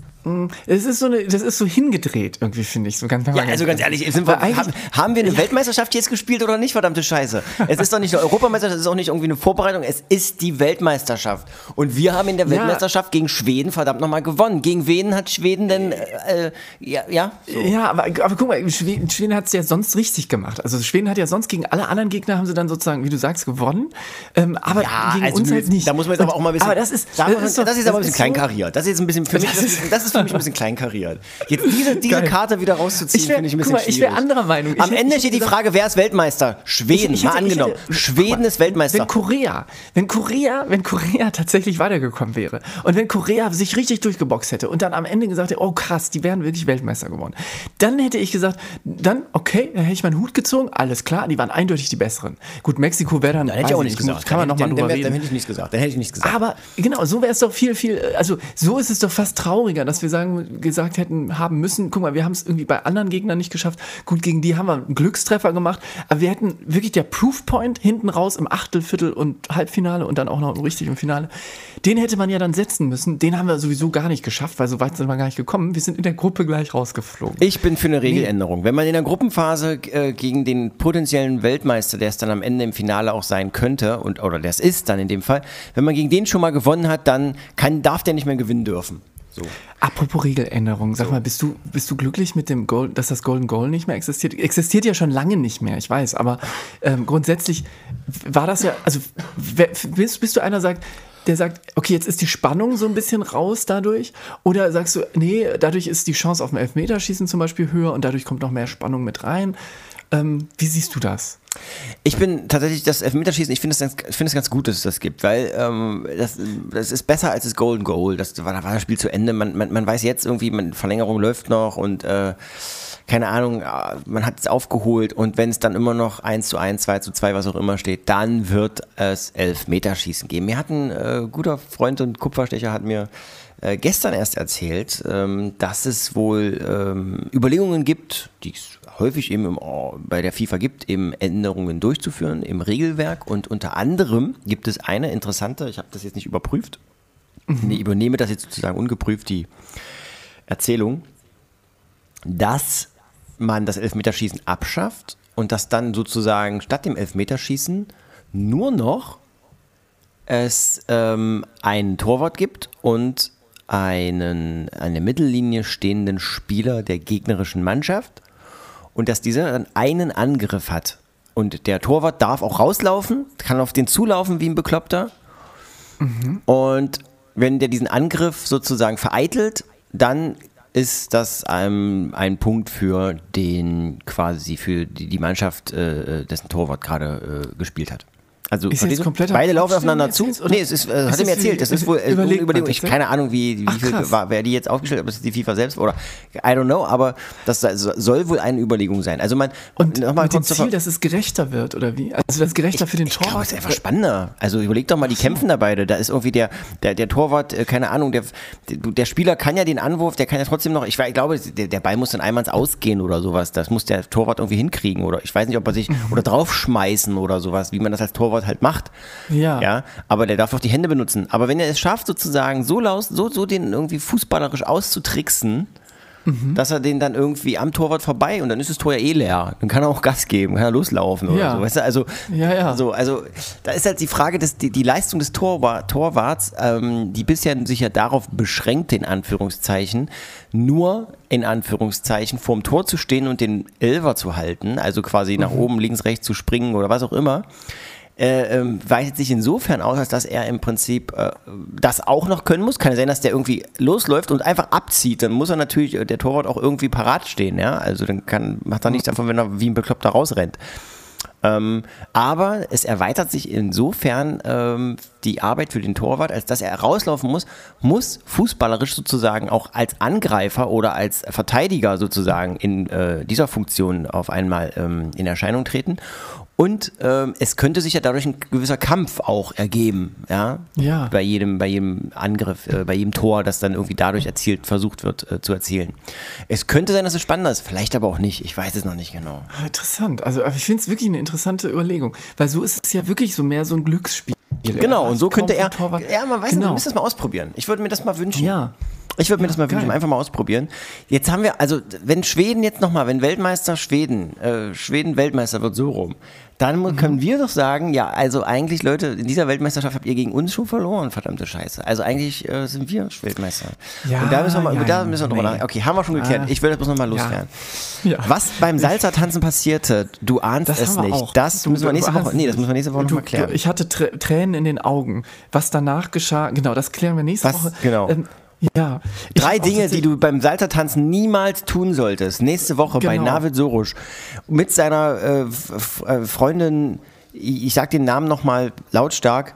Es ist so eine, das ist so hingedreht irgendwie, finde ich. So ganz, Ja, also ganz ehrlich, sind wir, haben, haben wir eine Weltmeisterschaft jetzt gespielt oder nicht, verdammte Scheiße? Es ist doch nicht eine Europameisterschaft, es ist auch nicht irgendwie eine Vorbereitung, es ist die Weltmeisterschaft. Und wir haben in der Ja. Weltmeisterschaft gegen Schweden verdammt nochmal gewonnen. Gegen wen hat Schweden denn, äh, äh, ja, ja? So. Ja, aber, aber guck mal, Schweden, Schweden hat es ja sonst richtig gemacht. Also Schweden hat ja sonst gegen alle anderen Gegner haben sie dann sozusagen, wie du sagst, gewonnen. Ähm, aber Ja, gegen also uns halt nicht. Da muss man jetzt aber auch mal ein bisschen. Aber das ist, da muss man- doch- das ist aber ein bisschen kleinkariert. Das ist jetzt ein bisschen für mich, das ist, das ist für mich ein bisschen kleinkariert. Jetzt diese, diese Geil. Karte wieder rauszuziehen, Ich finde ich ein guck bisschen mal, ich schwierig. wär anderer Meinung. Ich Am hätte- Ende ich steht die Frage, wer ist Weltmeister? Schweden, Ich- ich mal hätte- ich angenommen. hätte- Schweden guck mal, ist Weltmeister. Wenn Korea, wenn Korea, wenn Korea tatsächlich weitergekommen wäre und wenn Korea sich richtig durchgeboxt hätte und dann am Ende gesagt hätte, oh krass, die wären wirklich Weltmeister geworden, dann hätte ich gesagt, dann okay, dann hätte ich meinen Hut gezogen, alles klar, die waren eindeutig die besseren. Gut, Mexiko wäre dann, Dann hätte ich auch ich nicht gesagt. kann man nochmal drüber reden. Dann hätte ich nichts gesagt. Dann hätte ich nichts gesagt. Aber genau, so wäre es doch viel, viel, also so ist es doch fast trauriger, dass wir sagen, gesagt hätten, haben müssen, guck mal, wir haben es irgendwie bei anderen Gegnern nicht geschafft. Gut, gegen die haben wir einen Glückstreffer gemacht, aber wir hätten wirklich der Proofpoint hinten raus im Achtel, Viertel und Halbfinale und dann auch noch richtig im Finale. Den hätte man ja dann setzen müssen. Den haben wir sowieso gar nicht geschafft, weil so weit sind wir gar nicht gekommen. Wir sind in der Gruppe gleich rausgeflogen. Ich bin für eine Regeländerung. Wenn man in der Gruppenphase äh, gegen den potenziellen Weltmeister, der es dann am Ende im Finale auch sein könnte, und, oder der es ist dann in dem Fall, wenn man gegen den schon mal gewonnen hat, dann kann, darf der nicht mehr gewinnen dürfen. So. Apropos Regeländerung, sag mal, bist du, bist du glücklich mit dem Goal, dass das Golden Goal nicht mehr existiert? Existiert ja schon lange nicht mehr, ich weiß, aber ähm, grundsätzlich war das ja, also wer, bist, bist du einer, sagt, der sagt, okay, jetzt ist die Spannung so ein bisschen raus dadurch? Oder sagst du, nee, dadurch ist die Chance auf ein Elfmeterschießen zum Beispiel höher und dadurch kommt noch mehr Spannung mit rein? Ähm, wie siehst du das? Ich bin tatsächlich das Elfmeterschießen, ich finde es es ganz gut, dass es das gibt, weil ähm, das, das ist besser als das Golden Goal. Das war, da war das Spiel zu Ende. Man, man, man weiß jetzt irgendwie, man, Verlängerung läuft noch und äh, keine Ahnung, äh, man hat es aufgeholt und wenn es dann immer noch 1 zu 1, 2 zu 2, was auch immer steht, dann wird es Elfmeterschießen geben. Mir hat ein äh, guter Freund und Kupferstecher hat mir äh, gestern erst erzählt, ähm, dass es wohl ähm, Überlegungen gibt, die es häufig eben im, oh, bei der FIFA gibt, eben Änderungen durchzuführen im Regelwerk. Und unter anderem gibt es eine interessante, ich habe das jetzt nicht überprüft, ich übernehme das jetzt sozusagen ungeprüft, die Erzählung, dass man das Elfmeterschießen abschafft und dass dann sozusagen statt dem Elfmeterschießen nur noch es ähm, einen Torwart gibt und einen an der Mittellinie stehenden Spieler der gegnerischen Mannschaft und dass dieser dann einen Angriff hat. Und der Torwart darf auch rauslaufen, kann auf den zulaufen wie ein Bekloppter. Und wenn der diesen Angriff sozusagen vereitelt, dann ist das ein, ein Punkt für den quasi für die, die Mannschaft, äh, dessen Torwart gerade äh, beide hat. Also Ist jetzt du? kompletter beide laufen aufeinander zu. oder? Nee, es ist, äh, hat er mir das erzählt. Das ist wohl äh, überlegt Überlegung. Ich das, keine Ahnung, wie, wie Ach, viel war, wer die jetzt aufgestellt hat, ob es die FIFA selbst oder I don't know, aber das soll wohl eine Überlegung sein. Also man Und nochmal mit dem Ziel, dass es gerechter wird, oder wie? Also das gerechter für den ich glaube, Torwart? es ist einfach spannender. Also überleg doch mal, die kämpfen da beide. Da ist irgendwie der, der, der Torwart, äh, keine Ahnung, der, der, Spieler kann ja den Anwurf, der kann ja trotzdem noch, ich, ich glaube, der, der Ball muss dann einmal ins Ausgehen oder sowas. Das muss der Torwart irgendwie hinkriegen oder ich weiß nicht, ob er sich oder draufschmeißen oder sowas, wie man das als Torwart halt macht. Ja. Ja, aber der darf auch die Hände benutzen. Aber wenn er es schafft, sozusagen so, laus, so, so den irgendwie fußballerisch auszutricksen, Mhm. dass er den dann irgendwie am Torwart vorbei und dann ist das Tor ja eh leer. Dann kann er auch Gas geben, kann er loslaufen oder Ja. so. Weißt du, also, Ja, ja. So, also da ist halt die Frage, dass die, die Leistung des Torwa Torwarts, ähm, die bisher sich ja darauf beschränkt, in Anführungszeichen, nur in Anführungszeichen vorm Tor zu stehen und den Elver zu halten, also quasi nach oben, links, rechts zu springen oder was auch immer. Äh, ähm, weitet sich insofern aus, als dass er im Prinzip äh, das auch noch können muss. Kann ja sein, dass der irgendwie losläuft und einfach abzieht. Dann muss er natürlich, äh, der Torwart auch irgendwie parat stehen, ja. Also dann kann, macht er nichts davon, wenn er wie ein Bekloppter rausrennt. Ähm, aber es erweitert sich insofern ähm, die Arbeit für den Torwart, als dass er rauslaufen muss, muss fußballerisch sozusagen auch als Angreifer oder als Verteidiger sozusagen in äh, dieser Funktion auf einmal ähm, in Erscheinung treten. Und ähm, es könnte sich ja dadurch ein gewisser Kampf auch ergeben, ja, Ja. bei jedem, bei jedem Angriff, äh, bei jedem Tor, das dann irgendwie dadurch erzielt, versucht wird äh, zu erzielen. Es könnte sein, dass es spannender ist, vielleicht aber auch nicht. Ich weiß es noch nicht genau. Ah, Interessant. Also ich finde es wirklich eine interessante Überlegung. Weil so ist es ja wirklich so mehr so ein Glücksspiel. Genau, und so könnte er. Ja, man weiß nicht, wir genau. müssen das mal ausprobieren. Ich würde mir das mal wünschen. Ja. Ich würde mir das mal wünschen, geil. einfach mal ausprobieren. Jetzt haben wir, also wenn Schweden jetzt nochmal, wenn Weltmeister Schweden, äh, Schweden Weltmeister wird so rum, dann Mhm. können wir doch sagen, ja, also eigentlich Leute, in dieser Weltmeisterschaft habt ihr gegen uns schon verloren, verdammte Scheiße. Also eigentlich äh, sind wir Weltmeister. Ja, Und da müssen wir mal, ja, da müssen wir drüber nee. nachdenken. Okay, haben wir schon geklärt. Ah. Ich will das bloß nochmal loswerden. Ja. Was beim Salzertanzen passierte, du ahnst Das es nicht. auch. Das Du- müssen wir nächste Woche, nee, das müssen wir nächste Woche nochmal klären. du- Ich hatte Trä- Tränen in den Augen. Was danach geschah, genau, das klären wir nächste Was? Woche. Genau. Ähm, ja. Drei Dinge, die du beim Salzertanzen niemals tun solltest. Nächste Woche bei Genau. Navid Sorusch mit seiner äh, äh, Freundin, ich sag den Namen nochmal lautstark,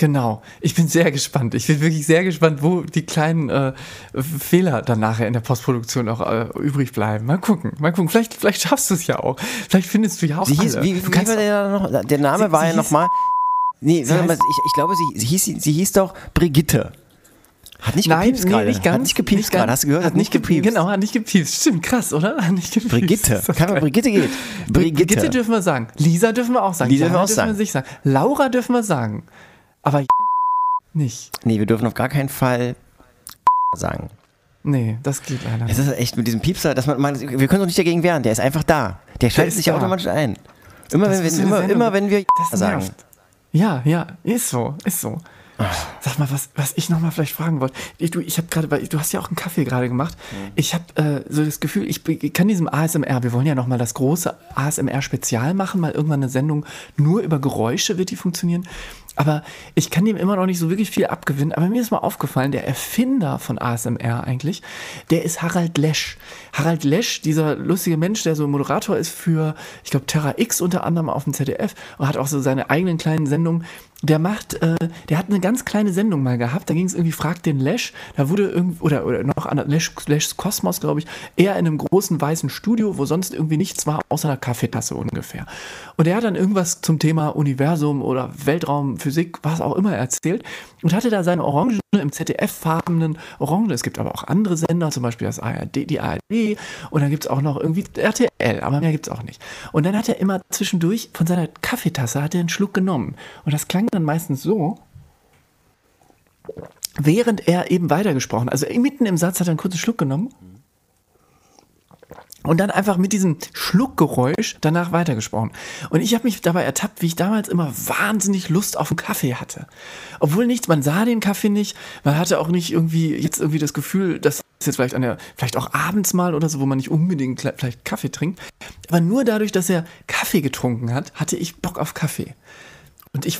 Genau. Ich bin sehr gespannt. Ich bin wirklich sehr gespannt, wo die kleinen äh, Fehler dann nachher in der Postproduktion auch äh, übrig bleiben. Mal gucken. Mal gucken. Vielleicht, vielleicht schaffst du es ja auch. Vielleicht findest du ja auch Sie hieß, alle. wie, wie kannst war der noch? Der Name Sie- war sie ja nochmal. Nee, Sie mal, heißt- ich, ich glaube, sie, sie, hieß, sie hieß doch Brigitte. Hat nicht Nein, gepiepst nee, gerade. nicht ganz. Hat nicht gepiepst nicht gerade. Hast du gehört? Hat, nicht gepiepst. Genau, hat nicht gepiepst. Stimmt, krass, oder? Hat nicht gepiepst. Brigitte. Das Kann man. Brigitte geht. Brigitte. Brigitte. dürfen wir sagen. Lisa dürfen wir auch sagen. Lisa dürfen wir Jana auch sagen. wir sich sagen. Laura dürfen wir sagen. Aber nicht. Nee, wir dürfen auf gar keinen Fall sagen. Nee, das geht leider Es nicht. ist echt mit diesem Piepser, dass man, man wir können uns nicht dagegen wehren. Der ist einfach da. Der schaltet sich da. automatisch ein. Immer Das wenn, wir, immer, immer wenn wir Das sagen. Ja, ja, ist so, ist so. Sag mal, was, was ich nochmal vielleicht fragen wollte. Ich, du, ich habe gerade, du hast ja auch einen Kaffee gerade gemacht. Ich habe äh, so das Gefühl, ich, ich kann diesem ASMR, wir wollen ja nochmal das große ASMR-Spezial machen, mal irgendwann eine Sendung nur über Geräusche wird die funktionieren. Aber ich kann dem immer noch nicht so wirklich viel abgewinnen. Aber mir ist mal aufgefallen, der Erfinder von ASMR eigentlich, der ist Harald Lesch. Harald Lesch, dieser lustige Mensch, der so Moderator ist für, ich glaube, Terra X unter anderem auf dem ZDF und hat auch so seine eigenen kleinen Sendungen. Der macht, äh, der hat eine ganz kleine Sendung mal gehabt, da ging es irgendwie Fragt den Lesch, da wurde irgendwie, oder, oder noch an Lesch, Leschs Kosmos, glaube ich, eher in einem großen weißen Studio, wo sonst irgendwie nichts war, außer einer Kaffeetasse ungefähr. Und er hat dann irgendwas zum Thema Universum oder Weltraum, Physik, was auch immer erzählt und hatte da seine Orange im ZDF-farbenen Orange. Es gibt aber auch andere Sender, zum Beispiel das ARD, die ARD und dann gibt es auch noch irgendwie RTL, aber mehr gibt es auch nicht. Und dann hat er immer zwischendurch von seiner Kaffeetasse hat er einen Schluck genommen und das klang dann meistens so, während er eben weitergesprochen. Also mitten im Satz hat er einen kurzen Schluck genommen und dann einfach mit diesem Schluckgeräusch danach weitergesprochen. Und ich habe mich dabei ertappt, wie ich damals immer wahnsinnig Lust auf einen Kaffee hatte. Obwohl nichts, man sah den Kaffee nicht, man hatte auch nicht irgendwie jetzt irgendwie das Gefühl, dass es jetzt vielleicht an der, vielleicht auch abends mal oder so, wo man nicht unbedingt vielleicht Kaffee trinkt. Aber nur dadurch, dass er Kaffee getrunken hat, hatte ich Bock auf Kaffee. Und ich,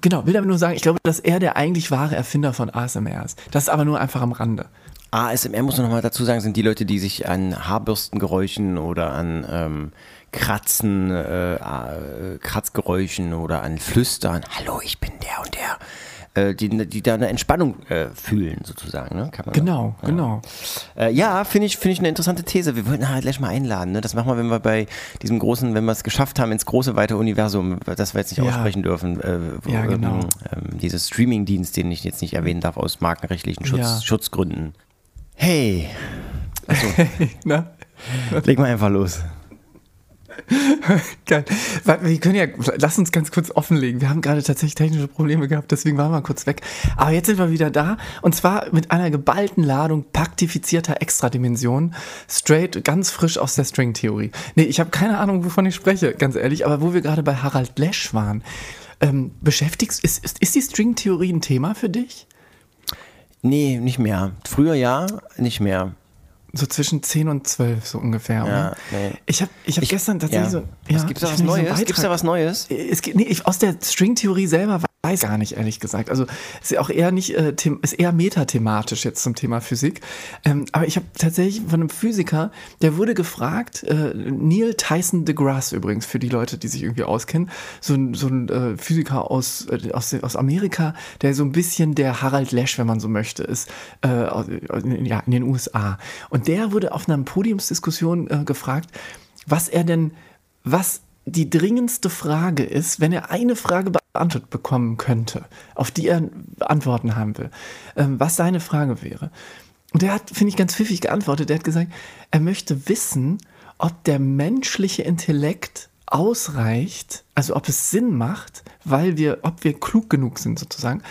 genau, will damit nur sagen, ich glaube, dass er der eigentlich wahre Erfinder von ASMR ist. Das ist aber nur einfach am Rande. ASMR muss man nochmal dazu sagen, sind die Leute, die sich an Haarbürstengeräuschen oder an ähm, Kratzen, äh, äh, Kratzgeräuschen oder an Flüstern, hallo, ich bin der und der, äh, die, die da eine Entspannung äh, fühlen, sozusagen. Ne? Genau, ja. genau. Äh, ja, finde ich, finde ich eine interessante These. Wir wollten halt gleich mal einladen. Ne? Das machen wir, wenn wir bei diesem großen, wenn wir es geschafft haben ins große, weite Universum, das wir jetzt nicht Ja. aussprechen dürfen. Äh, wo, Ja, genau. Ähm, ähm, dieses Streaming-Dienst, den ich jetzt nicht erwähnen darf, aus markenrechtlichen Schutz, Ja. Schutzgründen. Hey, Na? leg mal einfach los. Geil. Wir können ja, lass uns ganz kurz offenlegen. Wir haben gerade tatsächlich technische Probleme gehabt, deswegen waren wir kurz weg. Aber jetzt sind wir wieder da und zwar mit einer geballten Ladung paktifizierter Extradimensionen, straight, ganz frisch aus der Stringtheorie. Nee, ich habe keine Ahnung, wovon ich spreche, ganz ehrlich, aber wo wir gerade bei Harald Lesch waren, ähm, beschäftigst, ist, ist, ist die Stringtheorie ein Thema für dich? Nee, nicht mehr. Früher ja, nicht mehr. So zwischen 10 und 12 so ungefähr. Ja, nee. Ich habe ich hab Ich- gestern tatsächlich ja. so... Was, gibt's da was Neues? Gibt's da was Neues? Es geht, nee, ich, aus der Stringtheorie selber weiß gar nicht, ehrlich gesagt. Also ist ja auch eher nicht, äh, ist eher metathematisch jetzt zum Thema Physik. Ähm, aber ich habe tatsächlich von einem Physiker, der wurde gefragt, äh, Neil Tyson deGrasse übrigens, für die Leute, die sich irgendwie auskennen, so ein, so ein äh, Physiker aus, äh, aus, aus Amerika, der so ein bisschen der Harald Lesch, wenn man so möchte, ist, äh, aus- in- ja, in den USA. Und der wurde auf einer Podiumsdiskussion äh, gefragt, was er denn, was die dringendste Frage ist, wenn er eine Frage beantwortet bekommen könnte, auf die er Antworten haben will, ähm, was seine Frage wäre. Und er hat, finde ich, ganz pfiffig geantwortet. Er hat gesagt, er möchte wissen, ob der menschliche Intellekt ausreicht, also ob es Sinn macht, weil wir, ob wir klug genug sind sozusagen,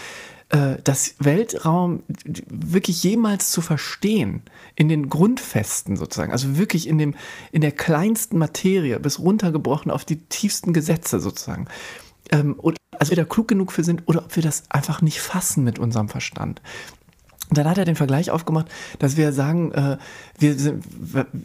äh, das Weltraum wirklich jemals zu verstehen, in den Grundfesten sozusagen, also wirklich in, dem, in der kleinsten Materie, bis runtergebrochen auf die tiefsten Gesetze sozusagen. Ähm, also wir da klug genug für sind oder ob wir das einfach nicht fassen mit unserem Verstand. Dann hat er den Vergleich aufgemacht, dass wir sagen, äh, wir sind,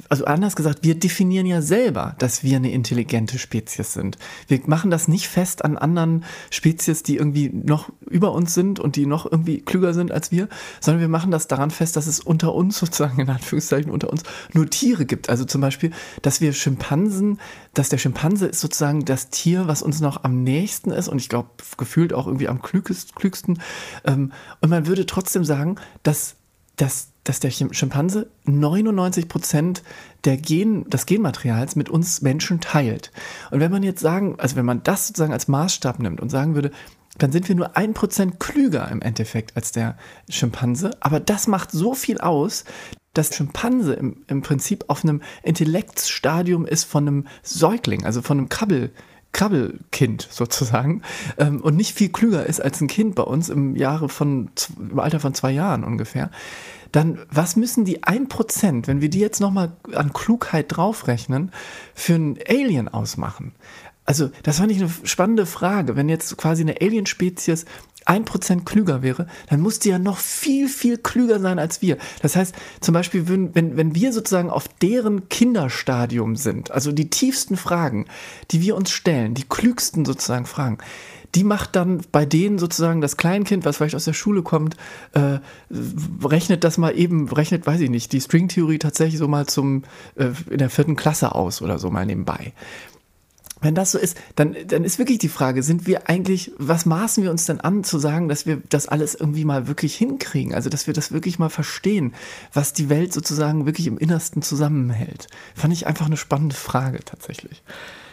also anders gesagt, wir definieren ja selber, dass wir eine intelligente Spezies sind. Wir machen das nicht fest an anderen Spezies, die irgendwie noch über uns sind und die noch irgendwie klüger sind als wir, sondern wir machen das daran fest, dass es unter uns sozusagen, in Anführungszeichen unter uns, nur Tiere gibt. Also zum Beispiel, dass wir Schimpansen, dass der Schimpanse ist sozusagen das Tier, was uns noch am nächsten ist und ich glaube, gefühlt auch irgendwie am klügsten. Ähm, und man würde trotzdem sagen, dass, dass, dass der Schimpanse 99 Prozent der Gen, des Genmaterials mit uns Menschen teilt. Und wenn man jetzt sagen, also wenn man das sozusagen als Maßstab nimmt und sagen würde, dann sind wir nur ein Prozent klüger im Endeffekt als der Schimpanse. Aber das macht so viel aus, dass Schimpanse im, im Prinzip auf einem Intellektsstadium ist von einem Säugling, also von einem Krabbel, Krabbelkind sozusagen ähm, und nicht viel klüger ist als ein Kind bei uns im Jahre von im Alter von zwei Jahren ungefähr, dann was müssen die 1%, wenn wir die jetzt nochmal an Klugheit draufrechnen, für einen Alien ausmachen? Also, das fand ich eine spannende Frage. Wenn jetzt quasi eine Alien-Spezies 1% klüger wäre, dann muss die ja noch viel, viel klüger sein als wir. Das heißt, zum Beispiel, wenn, wenn, wenn wir sozusagen auf deren Kinderstadium sind, also die tiefsten Fragen, die wir uns stellen, die klügsten sozusagen Fragen, die macht dann bei denen sozusagen das Kleinkind, was vielleicht aus der Schule kommt, äh, rechnet das mal eben, rechnet, weiß ich nicht, die Stringtheorie tatsächlich so mal zum äh, in der vierten Klasse aus oder so mal nebenbei wenn das so ist, dann, dann ist wirklich die Frage, sind wir eigentlich, was maßen wir uns denn an zu sagen, dass wir das alles irgendwie mal wirklich hinkriegen? Also, dass wir das wirklich mal verstehen, was die Welt sozusagen wirklich im Innersten zusammenhält. Fand ich einfach eine spannende Frage tatsächlich.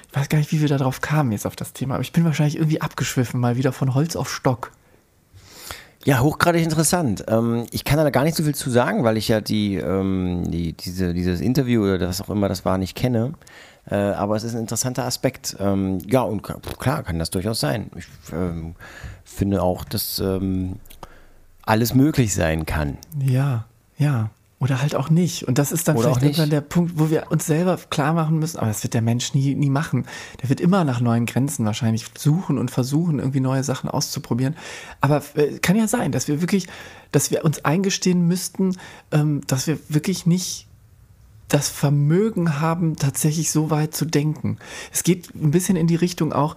Ich weiß gar nicht, wie wir darauf kamen jetzt auf das Thema, aber ich bin wahrscheinlich irgendwie abgeschwiffen, mal wieder von Holz auf Stock. Ja, hochgradig interessant. Ähm, ich kann da gar nicht so viel zu sagen, weil ich ja die, ähm, die, diese, dieses Interview oder was auch immer das war, nicht kenne. Äh, aber es ist ein interessanter Aspekt. Ähm, ja, und klar kann das durchaus sein. Ich ähm, finde auch, dass ähm, alles möglich sein kann. Ja, ja. Oder halt auch nicht. Und das ist dann Oder vielleicht irgendwann der Punkt, wo wir uns selber klar machen müssen, aber das wird der Mensch nie, nie machen. Der wird immer nach neuen Grenzen wahrscheinlich suchen und versuchen, irgendwie neue Sachen auszuprobieren. Aber äh, kann ja sein, dass wir wirklich, dass wir uns eingestehen müssten, ähm, dass wir wirklich nicht das Vermögen haben, tatsächlich so weit zu denken. Es geht ein bisschen in die Richtung auch,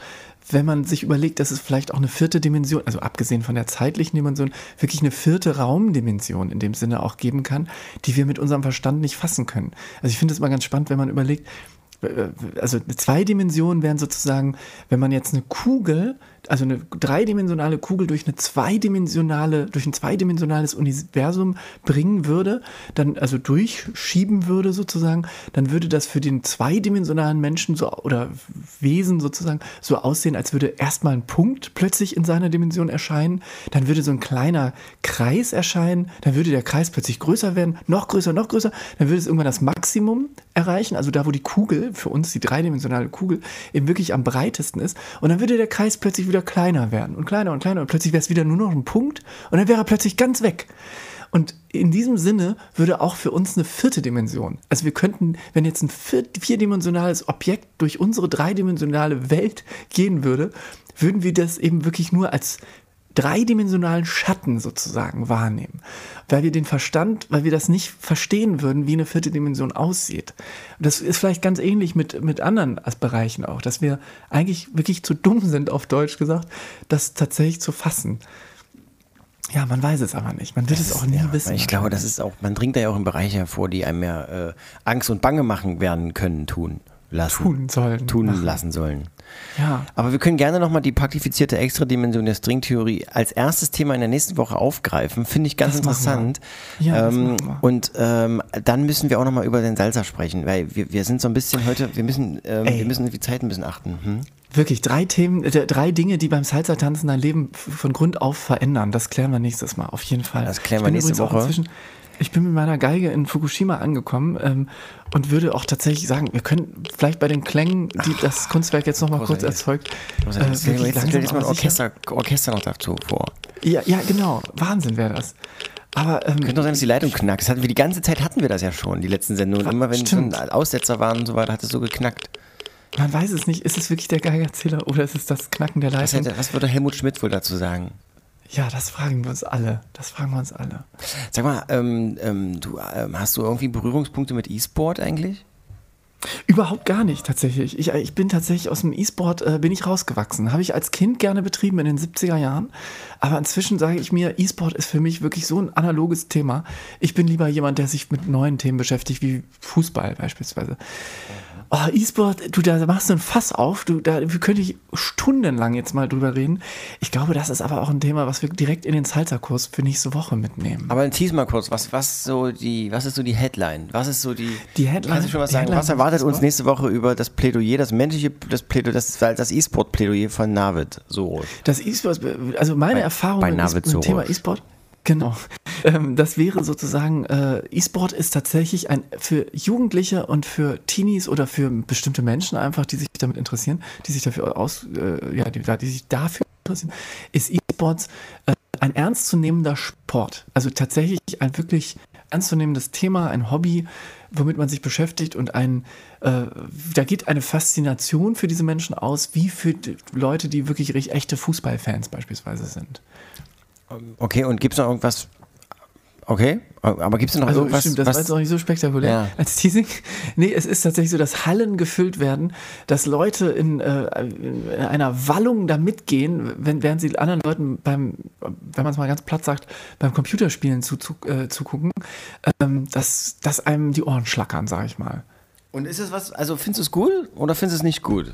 wenn man sich überlegt, dass es vielleicht auch eine vierte Dimension, also abgesehen von der zeitlichen Dimension, wirklich eine vierte Raumdimension in dem Sinne auch geben kann, die wir mit unserem Verstand nicht fassen können. Also ich finde es mal ganz spannend, wenn man überlegt, äh, also zwei Dimensionen wären sozusagen, wenn man jetzt eine Kugel, also eine dreidimensionale Kugel durch eine zweidimensionale, durch ein zweidimensionales Universum bringen würde, dann also durchschieben würde sozusagen, dann würde das für den zweidimensionalen Menschen so oder Wesen sozusagen so aussehen, als würde erstmal ein Punkt plötzlich in seiner Dimension erscheinen, dann würde so ein kleiner Kreis erscheinen, dann würde der Kreis plötzlich größer werden, noch größer, noch größer, dann würde es irgendwann das Maximum erreichen, also da, wo die Kugel, für uns die dreidimensionale Kugel, eben wirklich am breitesten ist. Und dann würde der Kreis plötzlich wieder kleiner werden und kleiner und kleiner und plötzlich wäre es wieder nur noch ein Punkt und dann wäre er plötzlich ganz weg. Und in diesem Sinne würde auch für uns eine vierte Dimension, also wir könnten, wenn jetzt ein vier, vierdimensionales Objekt durch unsere dreidimensionale Welt gehen würde, würden wir das eben wirklich nur als dreidimensionalen Schatten sozusagen wahrnehmen, weil wir den Verstand, weil wir das nicht verstehen würden, wie eine vierte Dimension aussieht. Und das ist vielleicht ganz ähnlich mit, mit anderen Bereichen auch, dass wir eigentlich wirklich zu dumm sind, auf Deutsch gesagt, das tatsächlich zu fassen. Ja, man weiß es aber nicht. Man wird es auch nie Ja, wissen. Ich glaube, das ist auch, man dringt da ja auch in Bereiche hervor, die einem ja äh, Angst und Bange machen werden können, tun lassen. Tun sollen, Tun machen. lassen sollen. Ja. Aber wir können gerne nochmal die praktifizierte Extradimension der Stringtheorie als erstes Thema in der nächsten Woche aufgreifen. Finde ich ganz Das interessant. Ja, ähm, und ähm, dann müssen wir auch nochmal über den Salsa sprechen, weil wir, wir sind so ein bisschen heute, wir müssen, ähm, wir müssen auf die Zeit ein bisschen achten. Hm? Wirklich, drei Themen, äh, drei Dinge, die beim Salsa-Tanzen dein Leben von Grund auf verändern. Das klären wir nächstes Mal, auf jeden Fall. Das klären wir nächste Woche. Inzwischen, ich bin mit meiner Geige in Fukushima angekommen ähm, und würde auch tatsächlich sagen, wir können vielleicht bei den Klängen, die das Kunstwerk jetzt noch mal kurz erzeugt, Also, jetzt stell jetzt, mal ein Orchester, Orchester noch dazu vor. Ja, ja, genau. Wahnsinn wäre das. Aber ähm, Könnte doch sein, dass die Leitung knackt. Das hatten wir die ganze Zeit hatten wir das ja schon, die letzten Sendungen. Immer wenn Stimmt. so ein Aussetzer waren und so weiter, hat es so geknackt. man weiß es nicht. Ist es wirklich der Geigerzähler oder ist es das Knacken der Was, Leitung? hätte, was würde Helmut Schmidt wohl dazu sagen? Ja, das fragen wir uns alle. Das fragen wir uns alle. Sag mal, ähm, ähm, du, ähm, hast du irgendwie Berührungspunkte mit E-Sport eigentlich? Überhaupt gar nicht, tatsächlich. Ich, ich bin tatsächlich aus dem E-Sport, äh, bin ich rausgewachsen. Habe ich als Kind gerne betrieben in den 70er Jahren. Aber inzwischen sage ich mir, E-Sport ist für mich wirklich so ein analoges Thema. Ich bin lieber jemand, der sich mit neuen Themen beschäftigt, wie Fußball beispielsweise. Oh, E-Sport, du, da machst du ein Fass auf. Du, da könnte ich stundenlang jetzt mal drüber reden. Ich glaube, das ist aber auch ein Thema, was wir direkt in den Salzerkurs für nächste Woche mitnehmen. Aber ein tease mal kurz, was, was, so die, was ist so die Headline? Was ist so die. Die Headline- Kannst du schon was sagen? Headline Was erwartet uns nächste Woche über das Plädoyer, das menschliche das Plädoyer, das, das E-Sport-Plädoyer von Navid? So. Das E-Sport, also meine Bei- Erfahrung bei mit Navid E-Sport- Soros. Thema E-Sport, genau. Ähm, das wäre sozusagen, äh, E-Sport ist tatsächlich ein für Jugendliche und für Teenies oder für bestimmte Menschen einfach, die sich damit interessieren, die sich dafür aus, äh, ja, die, die sich dafür interessieren, ist E-Sports äh, ein ernstzunehmender Sport. Also tatsächlich ein wirklich ernstzunehmendes Thema, ein Hobby, womit man sich beschäftigt und ein, äh, da geht eine Faszination für diese Menschen aus, wie für die Leute, die wirklich echte Fußballfans beispielsweise sind. Okay, und gibt es noch irgendwas? Okay, aber gibt es noch Also irgendwas? stimmt, das was, war jetzt auch nicht so spektakulär Ja. als Teasing. Nee, es ist tatsächlich so, dass Hallen gefüllt werden, dass Leute in, äh, in einer Wallung da mitgehen, wenn, während sie anderen Leuten beim, wenn man es mal ganz platt sagt, beim Computerspielen zu, zu, äh, zugucken, ähm, dass, dass einem die Ohren schlackern, sag ich mal. und ist es was, also findest du es gut oder findest du es nicht gut?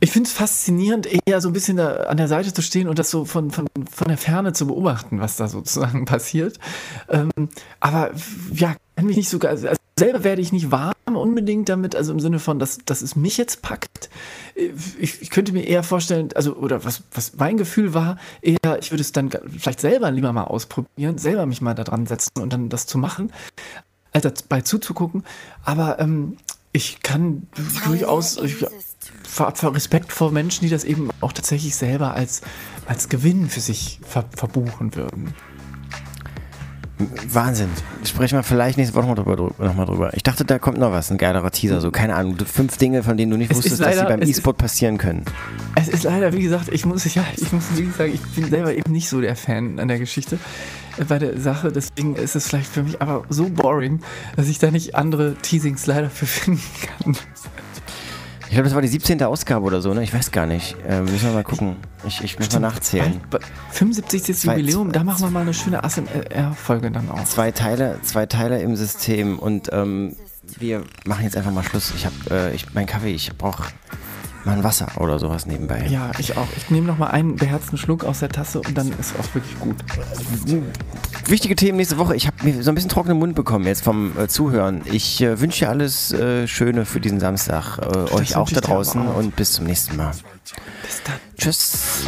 Ich finde es faszinierend, eher so ein bisschen an der Seite zu stehen und das so von, von, von der Ferne zu beobachten, was da sozusagen passiert. Ähm, aber ja, kann mich nicht sogar, also selber werde ich nicht warm unbedingt damit, also im Sinne von, dass, dass es mich jetzt packt. Ich, ich könnte mir eher vorstellen, also, oder was, was mein Gefühl war, eher, ich würde es dann vielleicht selber lieber mal ausprobieren, selber mich mal da dran setzen und dann das zu machen, als dabei zuzugucken. Aber ähm, ich kann durchaus, ich, Respekt vor Menschen, die das eben auch tatsächlich selber als, als Gewinn für sich ver, verbuchen würden. Wahnsinn. Sprechen wir vielleicht nächste Woche noch mal drüber, noch mal drüber. Ich dachte, da kommt noch was, ein geilerer Teaser. So, keine Ahnung, fünf Dinge, von denen du nicht Es wusstest, ist dass sie leider- beim E-Sport passieren können. Es ist leider, wie gesagt, ich muss, ja, ich muss wirklich sagen, ich bin selber eben nicht so der Fan an der Geschichte äh, bei der Sache. Deswegen ist es vielleicht für mich aber so boring, dass ich da nicht andere Teasings leider für finden kann. Ich glaube, das war die 17. Ausgabe oder so, ne? Ich weiß gar nicht. Äh, müssen wir mal gucken. Ich, ich muss mal nachzählen. Bei- bei 75. Zwei- Jubiläum, da machen wir mal eine schöne ASMR-Folge dann auch. Zwei Teile, zwei Teile im System und ähm, wir machen jetzt einfach mal Schluss. Ich habe, äh, ich, mein Kaffee, ich brauche mal ein Wasser oder sowas nebenbei. Ja, ich auch. Ich nehme noch mal einen beherzten Schluck aus der Tasse und dann ist auch wirklich gut. Wichtige Themen nächste Woche. Ich habe mir so ein bisschen trockenen Mund bekommen jetzt vom äh, Zuhören. Ich äh, wünsche alles äh, Schöne für diesen Samstag. Äh, euch auch da draußen auch. und bis zum nächsten Mal. Bis dann. Tschüss.